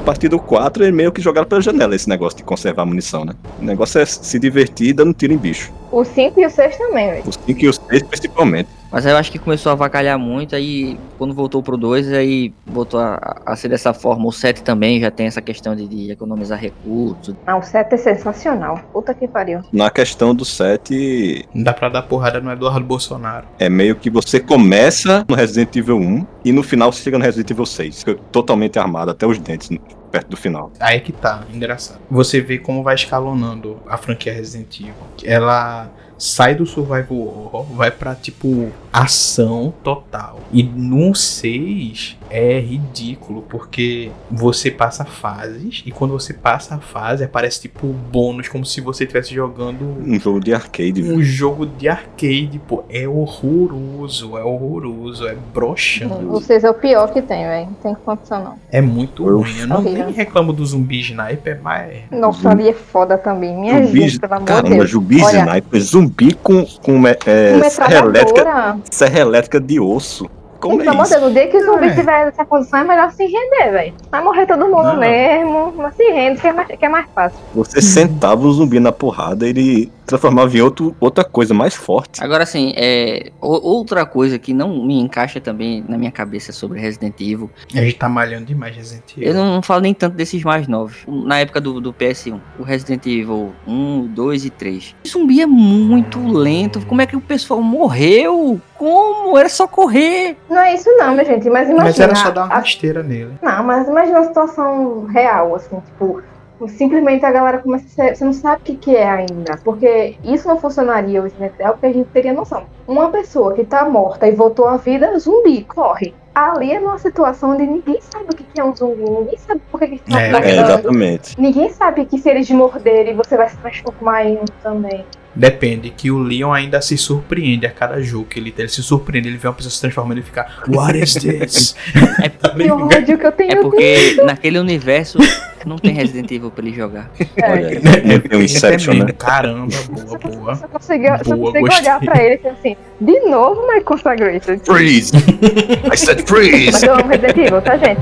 A partir do 4, ele meio que jogaram pela janela esse negócio de conservar munição, né? O negócio é se divertir dando tiro em bicho. O 5 e o 6 também, velho. Os 5 e os 6 principalmente. Mas aí eu acho que começou a avacalhar muito, aí quando voltou pro 2, aí voltou a, a ser dessa forma. O 7 também já tem essa questão de, de economizar recursos. Não, o 7 é sensacional. Puta que pariu. Na questão do 7, Não dá pra dar porrada no Eduardo Bolsonaro. é meio que você começa no Resident Evil 1 e no final você chega no Resident Evil 6. Fica totalmente armado até os dentes perto do final. Aí que tá, engraçado. Você vê como vai escalonando a franquia Resident Evil. Ela sai do survival horror, vai pra tipo ação total. E no 6 é ridículo, porque você passa fases e quando você passa a fase aparece tipo bônus como se você estivesse jogando Um jogo de arcade. um jogo de arcade, pô. É horroroso, é horroroso, é broxante. Vocês é o pior que tem, velho. Não tem condição, não. É muito Eu- ruim. Eu não Horrível. nem reclamo do zumbi sniper, mas Nossa, Zumbi- ali é foda também. Minha Zumbi, gente, pelo amor de caramba, Deus. zumbi Olha, sniper, zumbi com, com é, é, serra, elétrica, serra elétrica de osso. Como Pelo é isso? Deus, no dia que o zumbi É. tiver nessa posição, é melhor se render, velho. Vai morrer todo mundo Não. mesmo. Mas se rende, que é mais, que é mais fácil. Você sentava o zumbi na porrada, ele transformava em outro, outra coisa mais forte. Agora, assim, é, outra coisa que não me encaixa também na minha cabeça sobre Resident Evil, a gente tá malhando demais Resident Evil. eu não, não falo nem tanto desses mais novos. Na época do, do PS1, o Resident Evil 1, 2 e 3. O zumbi é muito lento. Como é que o pessoal morreu? Como? Era só correr. Não é isso não, minha gente. Mas imagina. Mas era só dar uma a- rasteira nele. Não, mas imagina uma situação real, assim, tipo, simplesmente a galera começa a ser, você não sabe o que, que é ainda, porque isso não funcionaria o Evil, porque a gente teria noção. Uma pessoa que tá morta e voltou à vida, zumbi, corre. Ali é numa situação onde ninguém sabe o que, que é um zumbi, ninguém sabe por que que estão É, É, exatamente. Ninguém sabe que se eles te morderem, você vai se transformar em um também. Depende, que o Leon ainda se surpreende a cada jogo que ele tem. Ele se surpreende, ele vê uma pessoa se transformando e fica, What is this? *laughs* Tá Que ódio que eu tenho É porque naquele universo não tem Resident Evil pra ele jogar. Olha aí, É, tem um Inception, né? Caramba, boa, Só boa. Só consigo, só Boa, consigo gostei. olhar pra ele e dizer assim, de novo, my Consecrated. Freeze! I said Mas freeze! eu amo Resident Evil, tá, gente?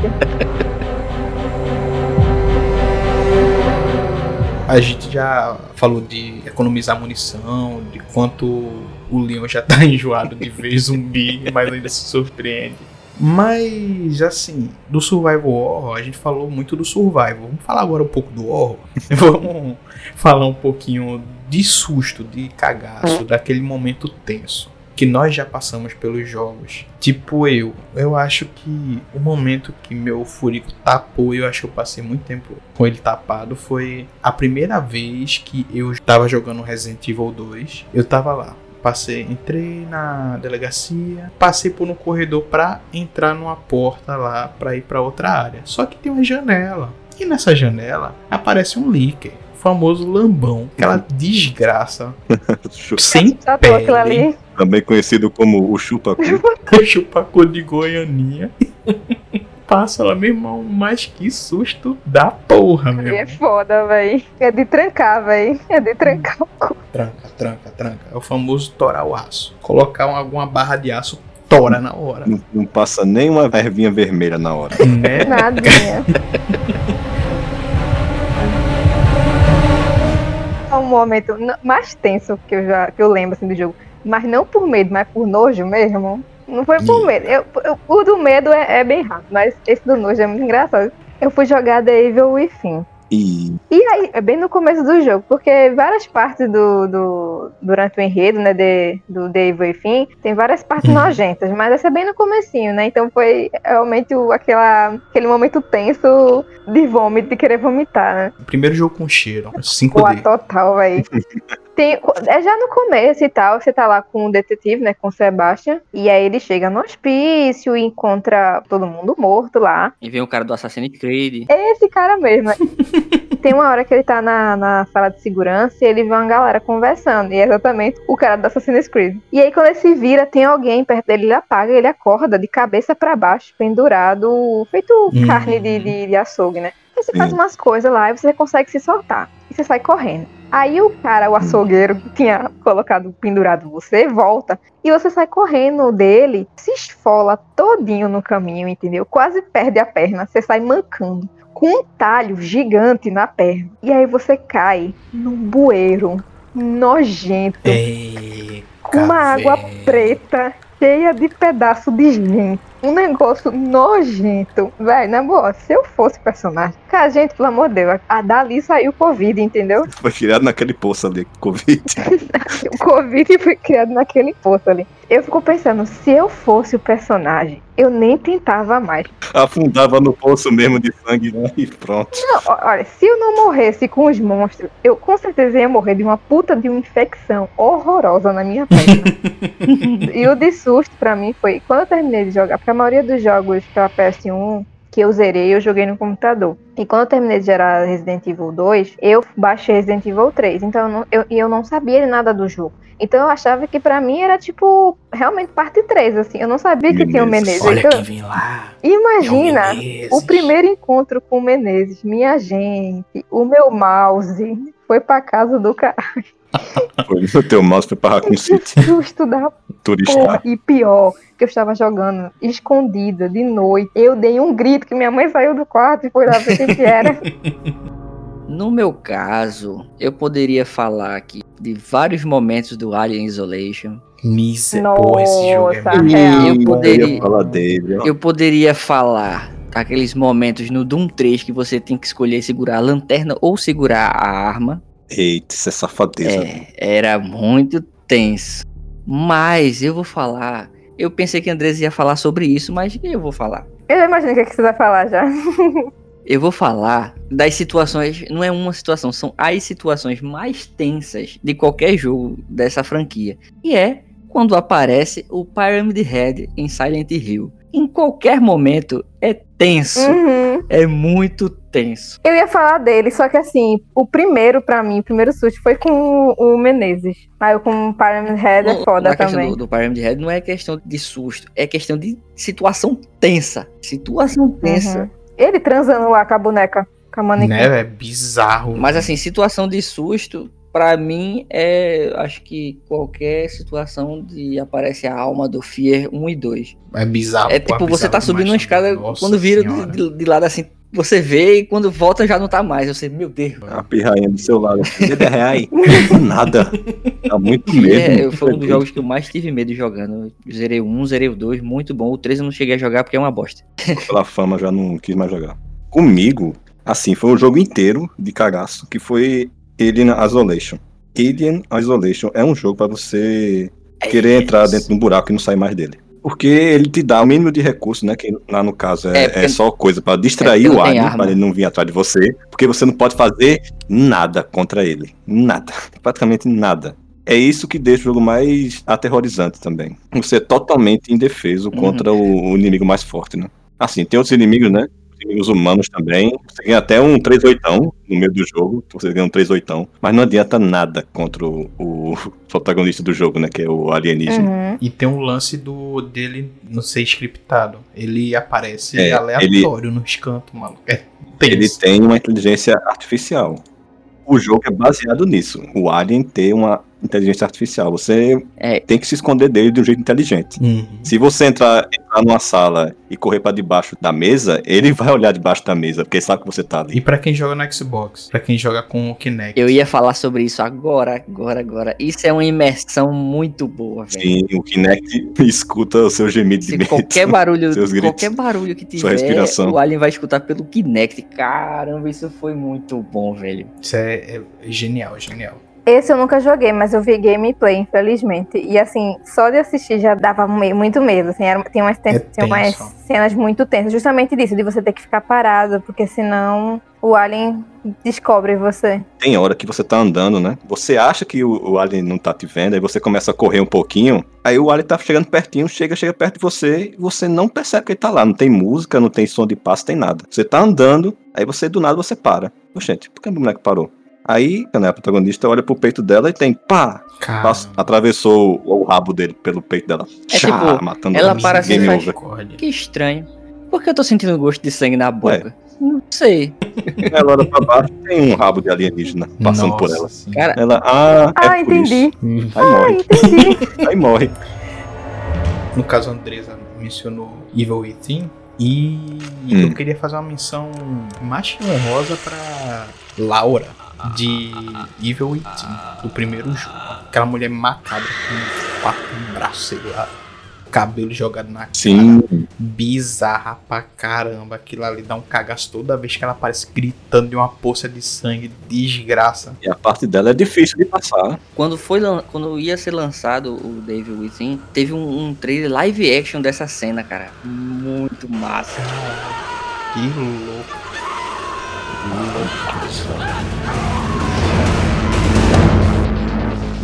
A gente já falou de economizar munição, de quanto o Leon já tá *laughs* enjoado de ver zumbi, mas ainda se surpreende. Mas, assim, do Survival Horror, a gente falou muito do Survival. Vamos falar agora um pouco do Horror. *laughs* Vamos falar um pouquinho de susto, de cagaço, daquele momento tenso que nós já passamos pelos jogos. Tipo eu, eu acho que o momento que meu furico tapou, eu acho que eu passei muito tempo com ele tapado, foi a primeira vez que eu tava jogando Resident Evil 2. Eu tava lá. Passei, entrei na delegacia, passei por um corredor pra entrar numa porta lá pra ir pra outra área. Só que tem uma janela. E nessa janela aparece um líquido, o famoso lambão, aquela desgraça *laughs* sem pele. Também conhecido como o chupacu. *laughs* Chupacu de Goianinha. *laughs* Passa lá, meu irmão, mas que susto da porra, meu é foda, véi. É de trancar, véi. É de trancar. Tranca, tranca, tranca. É o famoso torar o aço. Colocar uma- alguma barra de aço, tora na hora. Não, não passa nem uma ervinha vermelha na hora. Né? *laughs* Nadinha. *laughs* É um momento mais tenso que eu já que eu lembro assim do jogo. Mas não por medo, mas por nojo mesmo. Não foi por medo. Eu, eu- o do medo é, é bem rápido, mas esse do nojo é muito engraçado. Eu fui jogar The Evil Within. E E aí, é bem no começo do jogo, porque várias partes do, do durante o enredo, né, de, do The Evil Within, tem várias partes Uhum. nojentas, mas essa é bem no comecinho, né? Então foi realmente o, aquela, aquele momento tenso de vômito, de querer vomitar, né? Primeiro jogo com cheiro. Pô, 5D. total, velho. *laughs* Tem, é já no começo e tal, você tá lá com o detetive, né, com o Sebastian, e aí ele chega no hospício e encontra todo mundo morto lá. E vem o cara do Assassin's Creed. É esse cara mesmo. *laughs* Tem uma hora que ele tá na, na sala de segurança e ele vê uma galera conversando. E é exatamente o cara do Assassin's Creed. E aí, quando ele se vira, tem alguém perto dele, ele apaga e ele acorda de cabeça pra baixo, pendurado, feito Hum. carne de, de, de açougue, né? Aí você faz Sim. umas coisas lá e você consegue se soltar. E você sai correndo. Aí o cara, o açougueiro que tinha colocado pendurado você, volta. E você sai correndo dele, se esfola todinho no caminho, entendeu? Quase perde a perna. Você sai mancando com um talho gigante na perna. E aí você cai num bueiro nojento, É, com uma água preta cheia de pedaço de gente. Um negócio nojento. Velho, na boa, se eu fosse personagem. Cara, gente, pelo amor de Deus, a dali saiu Covid, entendeu? *laughs* Foi criado naquele poço ali, Covid. *laughs* o Covid foi criado naquele poço ali. Eu fico pensando, se eu fosse o personagem, eu nem tentava mais. Afundava no poço mesmo de sangue né? e pronto. Não, olha, se eu não morresse com os monstros, eu com certeza ia morrer de uma puta de uma infecção horrorosa na minha perna. *laughs* e o de susto pra mim foi quando eu terminei de jogar, a maioria dos jogos pra PS1 que eu zerei, eu joguei no computador. E quando eu terminei de gerar Resident Evil 2, eu baixei Resident Evil 3. Então eu não, eu, eu não sabia nada do jogo. Então eu achava que pra mim era tipo, realmente parte 3, assim. Eu não sabia que tinha o Menezes. Olha então, quem vem lá. Imagina É o o primeiro encontro com o Menezes. Minha gente, o meu mouse foi pra casa do cara. Foi o teu mouse foi pra Raccoon City, *laughs* Susto da turista. porra. E pior, que eu estava jogando escondida de noite. Eu dei um grito que minha mãe saiu do quarto e foi lá ver que era. *laughs* No meu caso, eu poderia falar aqui de vários momentos do Alien Isolation. Miser. Porra, esse jogo é muito. Eu Eu poderia- ia falar dele, ó. Eu poderia falar aqueles momentos no Doom 3 que você tem que escolher segurar a lanterna ou segurar a arma. Eita, isso é safadeza. É, era muito tenso. Mas eu vou falar. Eu pensei que a Andresa ia falar sobre isso, mas eu vou falar. Eu já imagino o que, é que você vai falar já. *laughs* Eu vou falar das situações, não é uma situação, são as situações mais tensas de qualquer jogo dessa franquia. E é quando aparece o Pyramid Head em Silent Hill. Em qualquer momento é tenso, Uhum. é muito tenso. Eu ia falar dele, só que assim, o primeiro pra mim, o primeiro susto foi com o, Menezes. Aí eu com o Pyramid Head é Não, foda na questão também. do, do Pyramid Head não é questão de susto, é questão de situação tensa. Situação tensa. Uhum. Ele transando lá com a boneca, com a manequim. Né, é bizarro. Mas assim, situação de susto, pra mim, é. Acho que qualquer situação de aparece a alma do Fear 1 e 2. É bizarro. É pô, tipo, é você tá bizarro subindo uma escada. Nossa quando vira de- de lado assim, você vê e quando volta já não tá mais. Eu sei, meu Deus. A pirrainha do seu lado. assim, reais? Nada. Tá muito medo. é, foi um dos jogos que eu mais tive medo jogando. Zerei o 1, zerei o 2, muito bom. O 3 eu não cheguei a jogar porque é uma bosta. Pela fama já não quis mais jogar. Comigo, assim, foi um jogo inteiro de cagaço, que foi Alien Isolation. Alien Isolation é um jogo pra você querer entrar dentro de um buraco e não sair mais dele. Porque ele te dá o mínimo de recurso, né? Que lá no caso É, é, é só coisa pra distrair é o alien, arma. para ele não vir atrás de você. Porque você não pode fazer nada contra ele. Nada. *laughs* Praticamente nada. É isso que deixa o jogo mais aterrorizante também. Você é totalmente indefeso Uhum. contra o, o inimigo mais forte, né? Assim, tem outros inimigos, né? Os humanos também. Você ganha até um 3-8 no meio do jogo. Você ganha um 3-8. Mas não adianta nada contra o, o *laughs* protagonista do jogo, né? Que é o alienígena. Uhum. E tem um lance do dele não ser scriptado. Ele aparece É, aleatório nos cantos, maluco. É Ele tem uma inteligência artificial. O jogo é baseado nisso. O alien ter uma inteligência artificial. Você É. tem que se esconder dele de um jeito inteligente. Uhum. Se você entrar, entrar numa sala e correr pra debaixo da mesa, ele vai olhar debaixo da mesa, porque ele sabe que você tá ali. E pra quem joga no Xbox, pra quem joga com o Kinect. Eu ia falar sobre isso agora, agora, agora. Isso é uma imersão muito boa, velho. Sim, o Kinect *laughs* escuta o seu gemido de Se medo. qualquer barulho, *laughs* Seus gritos. qualquer barulho que Sua tiver, respiração. o Alien vai escutar pelo Kinect. Caramba, isso foi muito bom, velho. Isso é, é genial, genial. Esse eu nunca joguei, mas eu vi gameplay, infelizmente. E assim, só de assistir já dava muito medo. Assim, era, tem umas, É tem umas cenas muito tensas, justamente disso, de você ter que ficar parado, porque senão o alien descobre você. Tem hora que você tá andando, né? Você acha que o, o alien não tá te vendo, aí você começa a correr um pouquinho, aí o alien tá chegando pertinho, chega, chega perto de você, e você não percebe que ele tá lá. Não tem música, não tem som de passo, tem nada. Você tá andando, aí você do nada você para. Oxente, por que a moleque parou? Aí, né, a protagonista olha pro peito dela e tem pá! Passa- atravessou o, o rabo dele pelo peito dela. É Tchá, tipo, matando ela para assim, faz-. Que estranho. Por que eu tô sentindo gosto de sangue na boca? Não sei. Ela olha pra baixo, tem um rabo de alienígena passando por Nossa ela. senhora. Cara, Ela, ah, é Ah, por entendi. isso. Hum. Aí morre, Entendi. *laughs* aí morre. No caso, a Andresa mencionou Evil Within. E Hum. eu queria fazer uma menção mais honrosa pra Laura, de Evil Within, do primeiro jogo. Aquela mulher macabra com quatro braços, sei lá. cabelo jogado na cara. Sim. Bizarra pra caramba. Aquilo ali dá um cagaço toda vez que ela aparece gritando de uma poça de sangue. Desgraça. E a parte dela é difícil de passar. Quando, foi, quando ia ser lançado o Devil Within, teve um, um trailer live action dessa cena, cara. Muito massa. Que louco.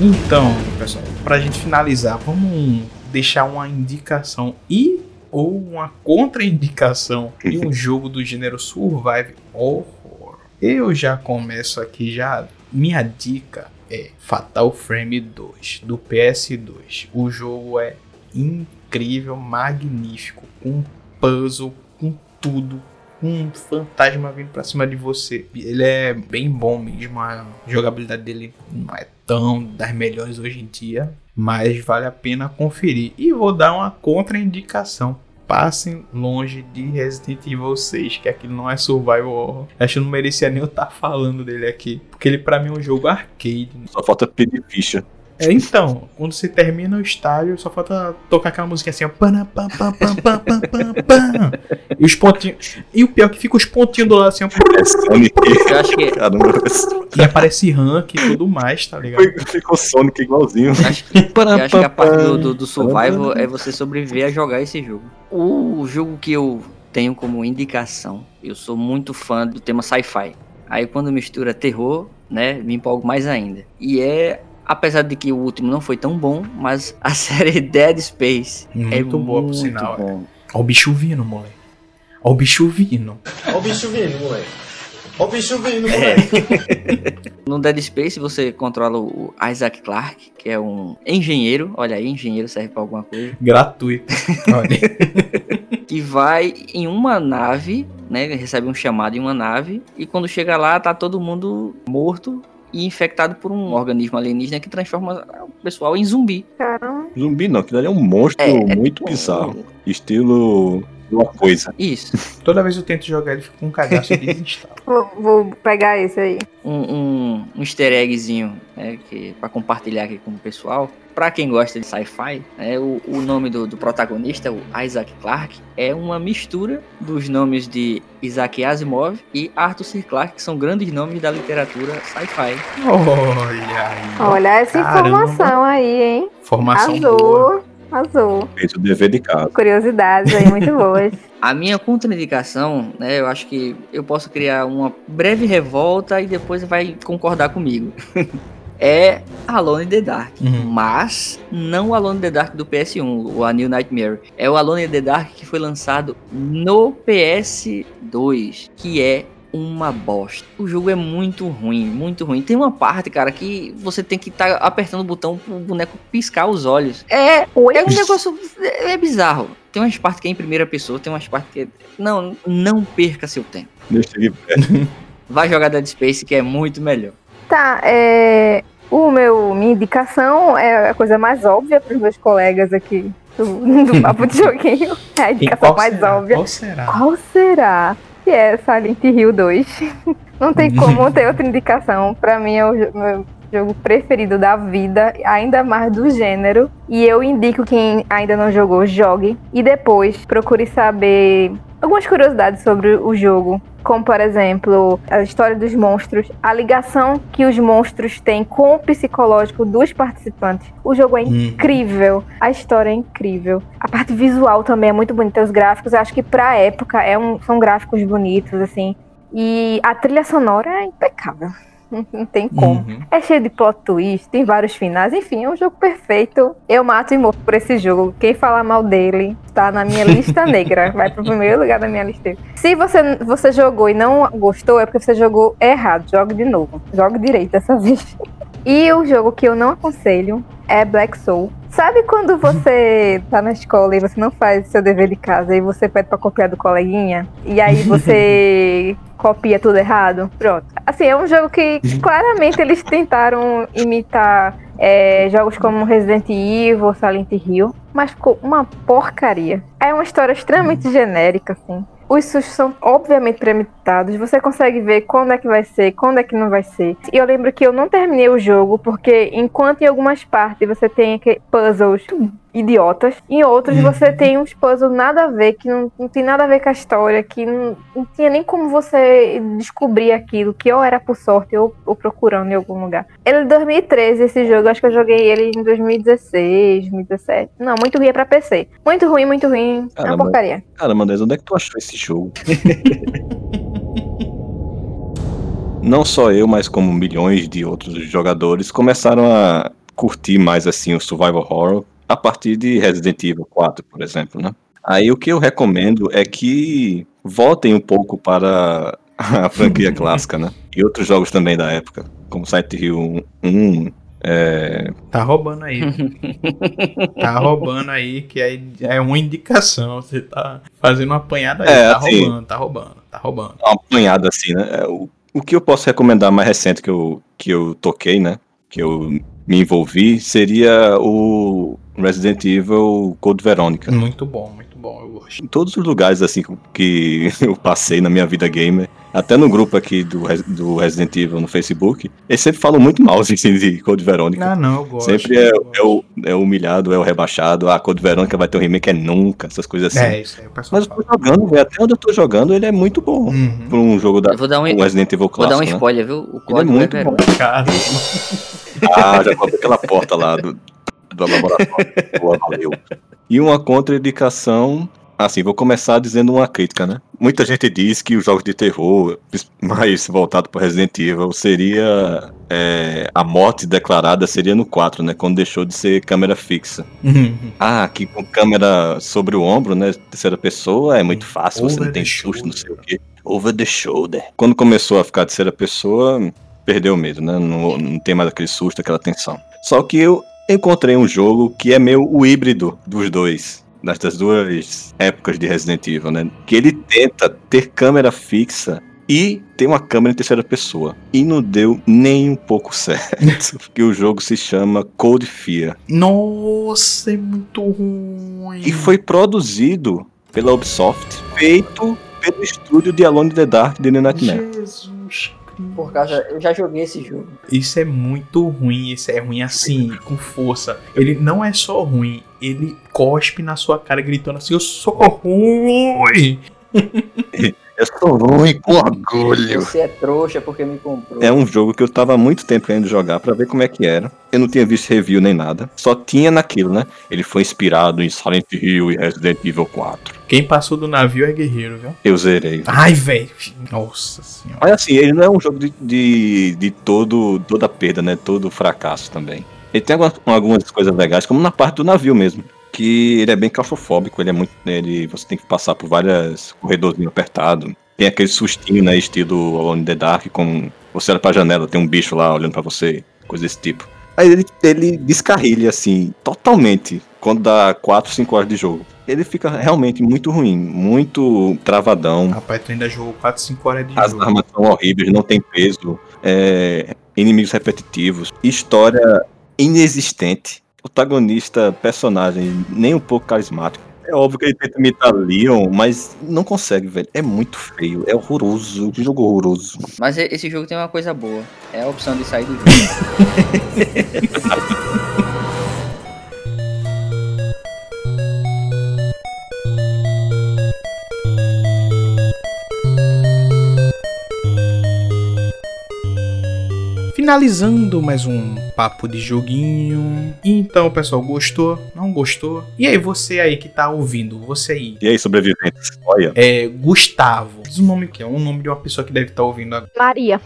Então, pessoal, pra gente finalizar, vamos deixar uma indicação e ou uma contraindicação *laughs* de um jogo do gênero Survive Horror. Eu já começo aqui já. Minha dica é Fatal Frame 2 do PS2. O jogo é incrível, magnífico, com puzzle, com tudo, um fantasma vindo pra cima de você. Ele é bem bom mesmo, a jogabilidade dele não é tão das melhores hoje em dia, mas vale a pena conferir. E vou dar uma contraindicação. Passem longe de Resident Evil 6, que aquilo não é survival horror. Acho que não merecia nem eu estar falando dele aqui, porque ele pra mim é um jogo arcade. Só falta pedir ficha. É, então, quando você termina o estágio, só falta tocar aquela música assim, ó. Pam, pam, pam, pam, pam, pam, pam. E os pontinhos. E o pior é que fica os pontinhos do lado assim, ó. É Sonic. Eu acho que, E aparece rank e tudo mais, tá ligado? ficou Sonic igualzinho. acho, eu acho que a parte do, do, do survival é você sobreviver a jogar esse jogo. O jogo que eu tenho como indicação, eu sou muito fã do tema sci-fi. Aí quando mistura terror, né, me empolgo mais ainda. E é, apesar de que o último não foi tão bom, mas a *laughs* série Dead Space é Muito boa, por muito sinal. bom. Ó o bicho vindo, moleque. Ó o bicho vindo. Ó o bicho vindo, moleque. Ó o bicho vindo, É. moleque. *laughs* No Dead Space você controla o Isaac Clarke, que é um engenheiro, olha aí, engenheiro serve pra alguma coisa, Gratuito. Olha. *laughs* que vai em uma nave, né, recebe um chamado em uma nave, e quando chega lá tá todo mundo morto e infectado por um organismo alienígena que transforma o pessoal em zumbi. Caramba. Zumbi não, aquilo ali é um monstro É, muito bizarro. Estilo uma coisa. Isso. Toda vez eu tento jogar, ele fica com um cagaço e *laughs* desinstalo. Vou, vou pegar esse aí. um, um, um easter eggzinho né, que, para compartilhar aqui com o pessoal. Pra quem gosta de sci-fi, né, o, o nome do, do protagonista, o Isaac Clarke, é uma mistura dos nomes de Isaac Asimov e Arthur C. Clarke, que são grandes nomes da literatura sci-fi. Olha aí. Olha essa Caramba. informação aí, hein? Formação boa. Azul. Azul. Feito o dever de casa. Curiosidades aí muito *laughs* boas. A minha contraindicação, né, eu acho que eu posso criar uma breve revolta e depois vai concordar comigo. *laughs* é Alone in the Dark. Uhum. Mas não o Alone in the Dark do PS1, o A New Nightmare. É o Alone in the Dark que foi lançado no PS2, que é uma bosta. O jogo é muito ruim, muito ruim. Tem uma parte, cara, que você tem que estar apertando o botão pro boneco piscar os olhos. É, é um negócio. É, é bizarro. Tem umas partes que é em primeira pessoa, tem umas partes que. é- Não, não perca seu tempo. Deixa eu. Vai jogar Dead Space, que é muito melhor. Tá, é. O meu, minha indicação é a coisa mais óbvia para os meus colegas aqui do, do *laughs* papo de joguinho. É a indicação qual mais será? óbvia. Qual será? Qual será? Que é Silent Hill 2. *laughs* Não tem como *laughs* ter outra indicação. Pra mim é o meu jogo preferido da vida, ainda mais do gênero. E eu indico quem ainda não jogou, jogue. E depois procure saber algumas curiosidades sobre o jogo. Como, por exemplo, a história dos monstros, a ligação que os monstros têm com o psicológico dos participantes. O jogo é Hum. incrível, a história é incrível. A parte visual também é muito bonita, os gráficos, eu acho que pra época é um- são gráficos bonitos, assim. E a trilha sonora é impecável. Não tem como. Uhum. É cheio de plot twist, tem vários finais, enfim, é um jogo perfeito. Eu mato e morro por esse jogo. Quem falar mal dele está na minha lista *laughs* negra. Vai pro primeiro lugar da minha lista. Se você, você jogou e não gostou, é porque você jogou errado. Jogue de novo. Jogue direito dessa *laughs* vez. E o jogo que eu não aconselho é Black Soul. Sabe quando você *laughs* tá na escola e você não faz seu dever de casa e você pede pra copiar do coleguinha? E aí você *laughs* copia tudo errado? Pronto. Assim, é um jogo que claramente eles tentaram imitar é, jogos como Resident Evil, Silent Hill, mas ficou uma porcaria. É uma história extremamente genérica, assim. Os sustos são obviamente premeditados. Você consegue ver quando é que vai ser, quando é que não vai ser. E eu lembro que eu não terminei o jogo porque enquanto em algumas partes você tem puzzles idiotas. Em outros você tem uns puzzles nada a ver, que não, não tem nada a ver com a história, que não, não tinha nem como você descobrir aquilo, que ou era por sorte ou, ou procurando em algum lugar. Ele é de 2013, esse jogo, acho que eu joguei ele em 2016, 2017. Não, muito ruim é pra PC. Muito ruim, muito ruim. É uma Caramba. porcaria. Cara, Mandez, onde é que tu achou esse jogo? *laughs* Não só eu, mas como milhões de outros jogadores começaram a curtir mais assim o survival horror a partir de Resident Evil 4, por exemplo, né? Aí o que eu recomendo é que voltem um pouco para a *laughs* franquia clássica, né? E outros jogos também da época, como Silent Hill 1, é, Tá roubando aí. *laughs* tá roubando aí, que é, é uma indicação. Você tá fazendo uma apanhada aí. É, tá assim. roubando, tá roubando, tá roubando. uma apanhada assim, né? É, O, o que eu posso recomendar mais recente que eu, que eu toquei, né? Que eu me envolvi, seria o Resident Evil Code Veronica. Muito bom, muito bom, eu gosto. Em todos os lugares assim que *laughs* eu passei na minha vida gamer, até no grupo aqui do, do Resident Evil no Facebook, eles sempre falam muito mal *laughs* assim, de Code Veronica. Ah, não, eu gosto. Sempre é, eu é, o, é o humilhado, é o rebaixado. Ah, Code Veronica vai ter um remake, é nunca, essas coisas assim. É, isso aí Mas eu fala. tô jogando, velho, até onde eu tô jogando, ele é muito bom. Uhum. Pra um jogo da Eu vou dar um, um Resident Evil vou clássico, dar um né? spoiler, viu? O Ele é código é, muito Verônica. bom. Cara, Ah, já abri aquela porta lá do, do laboratório. Boa, *laughs* valeu. E uma contraindicação. Assim, vou começar dizendo uma crítica, né? Muita gente diz que os jogos de terror, mais voltado para Resident Evil, seria. é, a morte declarada seria no 4, né? Quando deixou de ser câmera fixa. Uhum. Ah, que com câmera sobre o ombro, né? Terceira pessoa, é muito fácil, você Over não tem the susto, não sei o quê. Over the shoulder. Quando começou a ficar terceira pessoa, perdeu mesmo, né? Não, não tem mais aquele susto, aquela tensão. Só que eu encontrei um jogo que é meio o híbrido dos dois. Destas duas épocas de Resident Evil, né? Que ele tenta ter câmera fixa e tem uma câmera em terceira pessoa. E não deu nem um pouco *laughs* certo. Porque o jogo se chama Cold Fear. Nossa, é muito ruim. E foi produzido pela Ubisoft, feito pelo estúdio de Alone in the Dark de The Nightmare. Jesus. Por causa, eu já joguei esse jogo. Isso é muito ruim, isso é ruim assim, com força. Ele não é só ruim, ele cospe na sua cara gritando assim, eu sou ruim. *laughs* Eu sou ruim com orgulho. Você é trouxa porque me comprou. É um jogo que eu tava há muito tempo querendo jogar pra ver como é que era. Eu não tinha visto review nem nada. Só tinha naquilo, né? Ele foi inspirado em Silent Hill e Resident Evil 4. Quem passou do navio é guerreiro, viu? Eu zerei. Ai, velho. Nossa senhora. Mas assim, ele não é um jogo de, de, de todo, toda perda, né? Todo fracasso também. Ele tem algumas, algumas coisas legais, como na parte do navio mesmo. Que ele é bem claustrofóbico, ele é muito. Ele, você tem que passar por vários corredorzinhos apertados. Tem aquele sustinho, né? Estilo Alone in the Dark, com. Você olha pra janela, tem um bicho lá olhando pra você, coisa desse tipo. Aí ele, ele descarrilha, assim, totalmente, quando dá 4, 5 horas de jogo. Ele fica realmente muito ruim, muito travadão. Rapaz, tu ainda jogou 4, 5 horas de As jogo. armas são horríveis, não tem peso. é, inimigos repetitivos. História inexistente. Protagonista, personagem nem um pouco carismático. É óbvio que ele tenta imitar Leon, mas não consegue, velho. É muito feio, é horroroso. Que jogo horroroso. Mas esse jogo tem uma coisa boa. É a opção de sair do jogo. *laughs* Finalizando mais um papo de joguinho. Então, pessoal, gostou? Não gostou? E aí, você aí que tá ouvindo, você aí. E aí, sobreviventes? Olha, É Gustavo. Diz o nome que é, um nome de uma pessoa que deve estar ouvindo agora. Maria.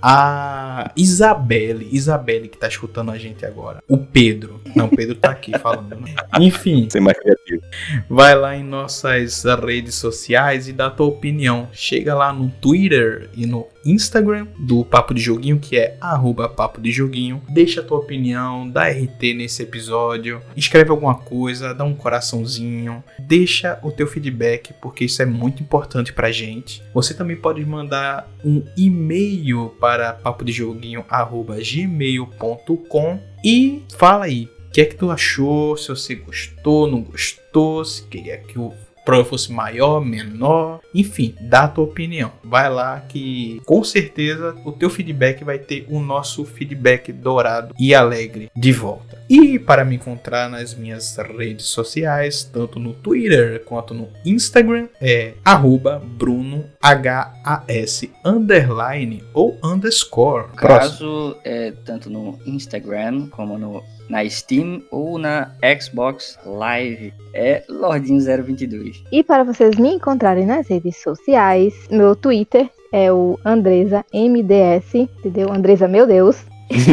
A Isabelle, Isabelle que tá escutando a gente agora. O Pedro. Não, o Pedro tá aqui falando. né? *laughs* Enfim, ser mais criativo. vai lá em nossas redes sociais e dá a tua opinião. Chega lá no Twitter e no Instagram do Papo de Joguinho, que é arroba Papo de Joguinho. Deixa a tua opinião, dá RT nesse episódio, escreve alguma coisa, dá um coraçãozinho, deixa o teu feedback, porque isso é muito importante pra gente. Você também pode mandar um e-mail para papodejoguinho.gmail.com e fala aí. O que é que tu achou? Se você gostou, não gostou, se queria que o prova fosse maior, menor, enfim, dá a tua opinião. Vai lá que com certeza o teu feedback vai ter o nosso feedback dourado e alegre de volta. E para me encontrar nas minhas redes sociais, tanto no Twitter quanto no Instagram, é arroba Bruno H-A-S underline ou underscore. Caso, é tanto no Instagram como no, na Steam ou na Xbox Live. É Lordinho022. E para vocês me encontrarem nas redes sociais, meu Twitter é o Andresa MDS, entendeu? Andresa, meu Deus.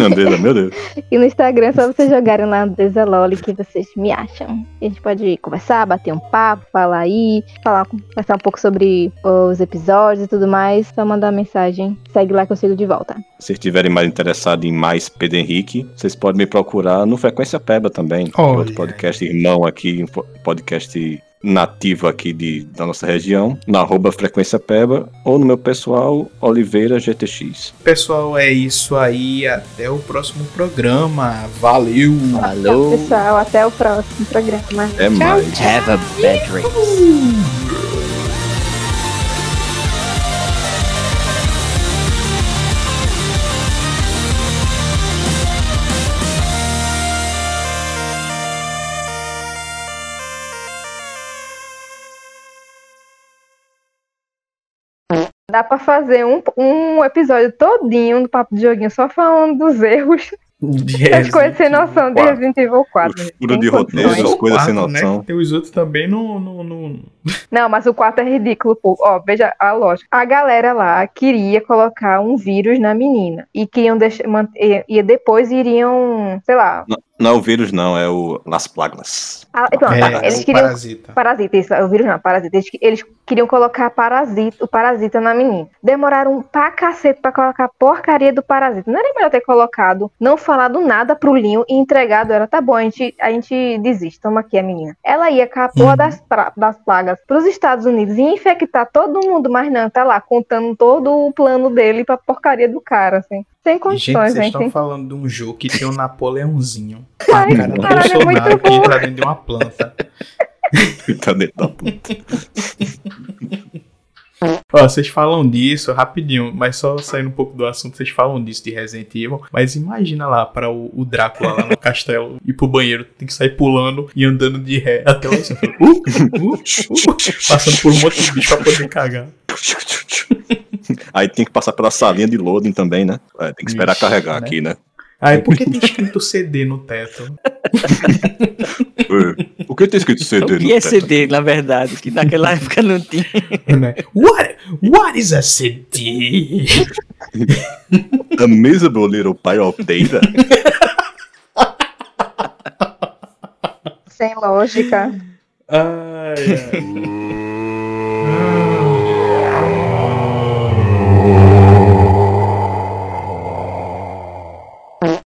Andresa, meu Deus. E no Instagram é só vocês jogarem lá Andresa Loli que vocês me acham. A gente pode conversar, bater um papo, falar aí, falar, conversar um pouco sobre os episódios e tudo mais. Só mandar mensagem. Segue lá que eu sigo de volta. Se vocês estiverem mais interessados em mais Pedro Henrique, vocês podem me procurar no Frequência Peba também. Olha outro podcast irmão aqui, um po- podcast nativo aqui de, da nossa região, na arroba Frequência Peba, ou no meu pessoal, Oliveira GTX. Pessoal, é isso aí. Até o próximo programa. Valeu! Falou! Pessoal, até o próximo programa. É mais. Have a bad dream. Dá pra fazer um, um episódio todinho do Papo de Joguinho só falando dos erros *laughs* das coisas sem noção de Resident Evil 4. Os gente. furos Sem de roteiro, as coisas sem né, noção. que Tem os outros também no. no, no- Não, mas o 4 é ridículo, pô. Ó, veja a lógica. A galera lá queria colocar um vírus na menina. E queriam deixar. E, e depois iriam, sei lá. Não é o vírus, não, é o Las Plagas. ah, pronto, É, eles o queriam. Parasita. Parasita, isso, o vírus não, parasita. Eles, eles queriam colocar parasita, o parasita na menina. Demoraram pra cacete pra colocar a porcaria do parasita. Não era melhor ter colocado, não falado nada pro Linho e entregado ela. Tá bom, a gente, a gente desiste, toma aqui a menina. Ela ia com a porra Uhum. das, pra- das plagas pros Estados Unidos e infectar todo mundo, mas não, tá lá contando todo o plano dele pra porcaria do cara, assim. Sem Gente, condições, vocês gente. estão falando de um jogo que tem um Napoleãozinho. *laughs* Ai, a cara do é Bolsonaro muito que entra dentro de uma planta. *laughs* Tá dentro da puta. *laughs* Ó, vocês falam disso rapidinho, mas só saindo um pouco do assunto, vocês falam disso de Resident Evil, mas imagina lá para o, o Drácula lá no *laughs* castelo ir pro banheiro, tem que sair pulando e andando de ré até lá assim, uh, uh, uh, passando por um monte de bicho pra poder cagar. Aí tem que passar pela salinha de loading também, né? É, tem que esperar Ixi, carregar né? aqui, né? Aí por que tem escrito CD no teto? *laughs* É. O que tem escrito CD O no que é teto? CD, na verdade? Que naquela época não tinha. Né? What, what is a CD? A miserable little pile of data. Sem lógica. Ai, ai.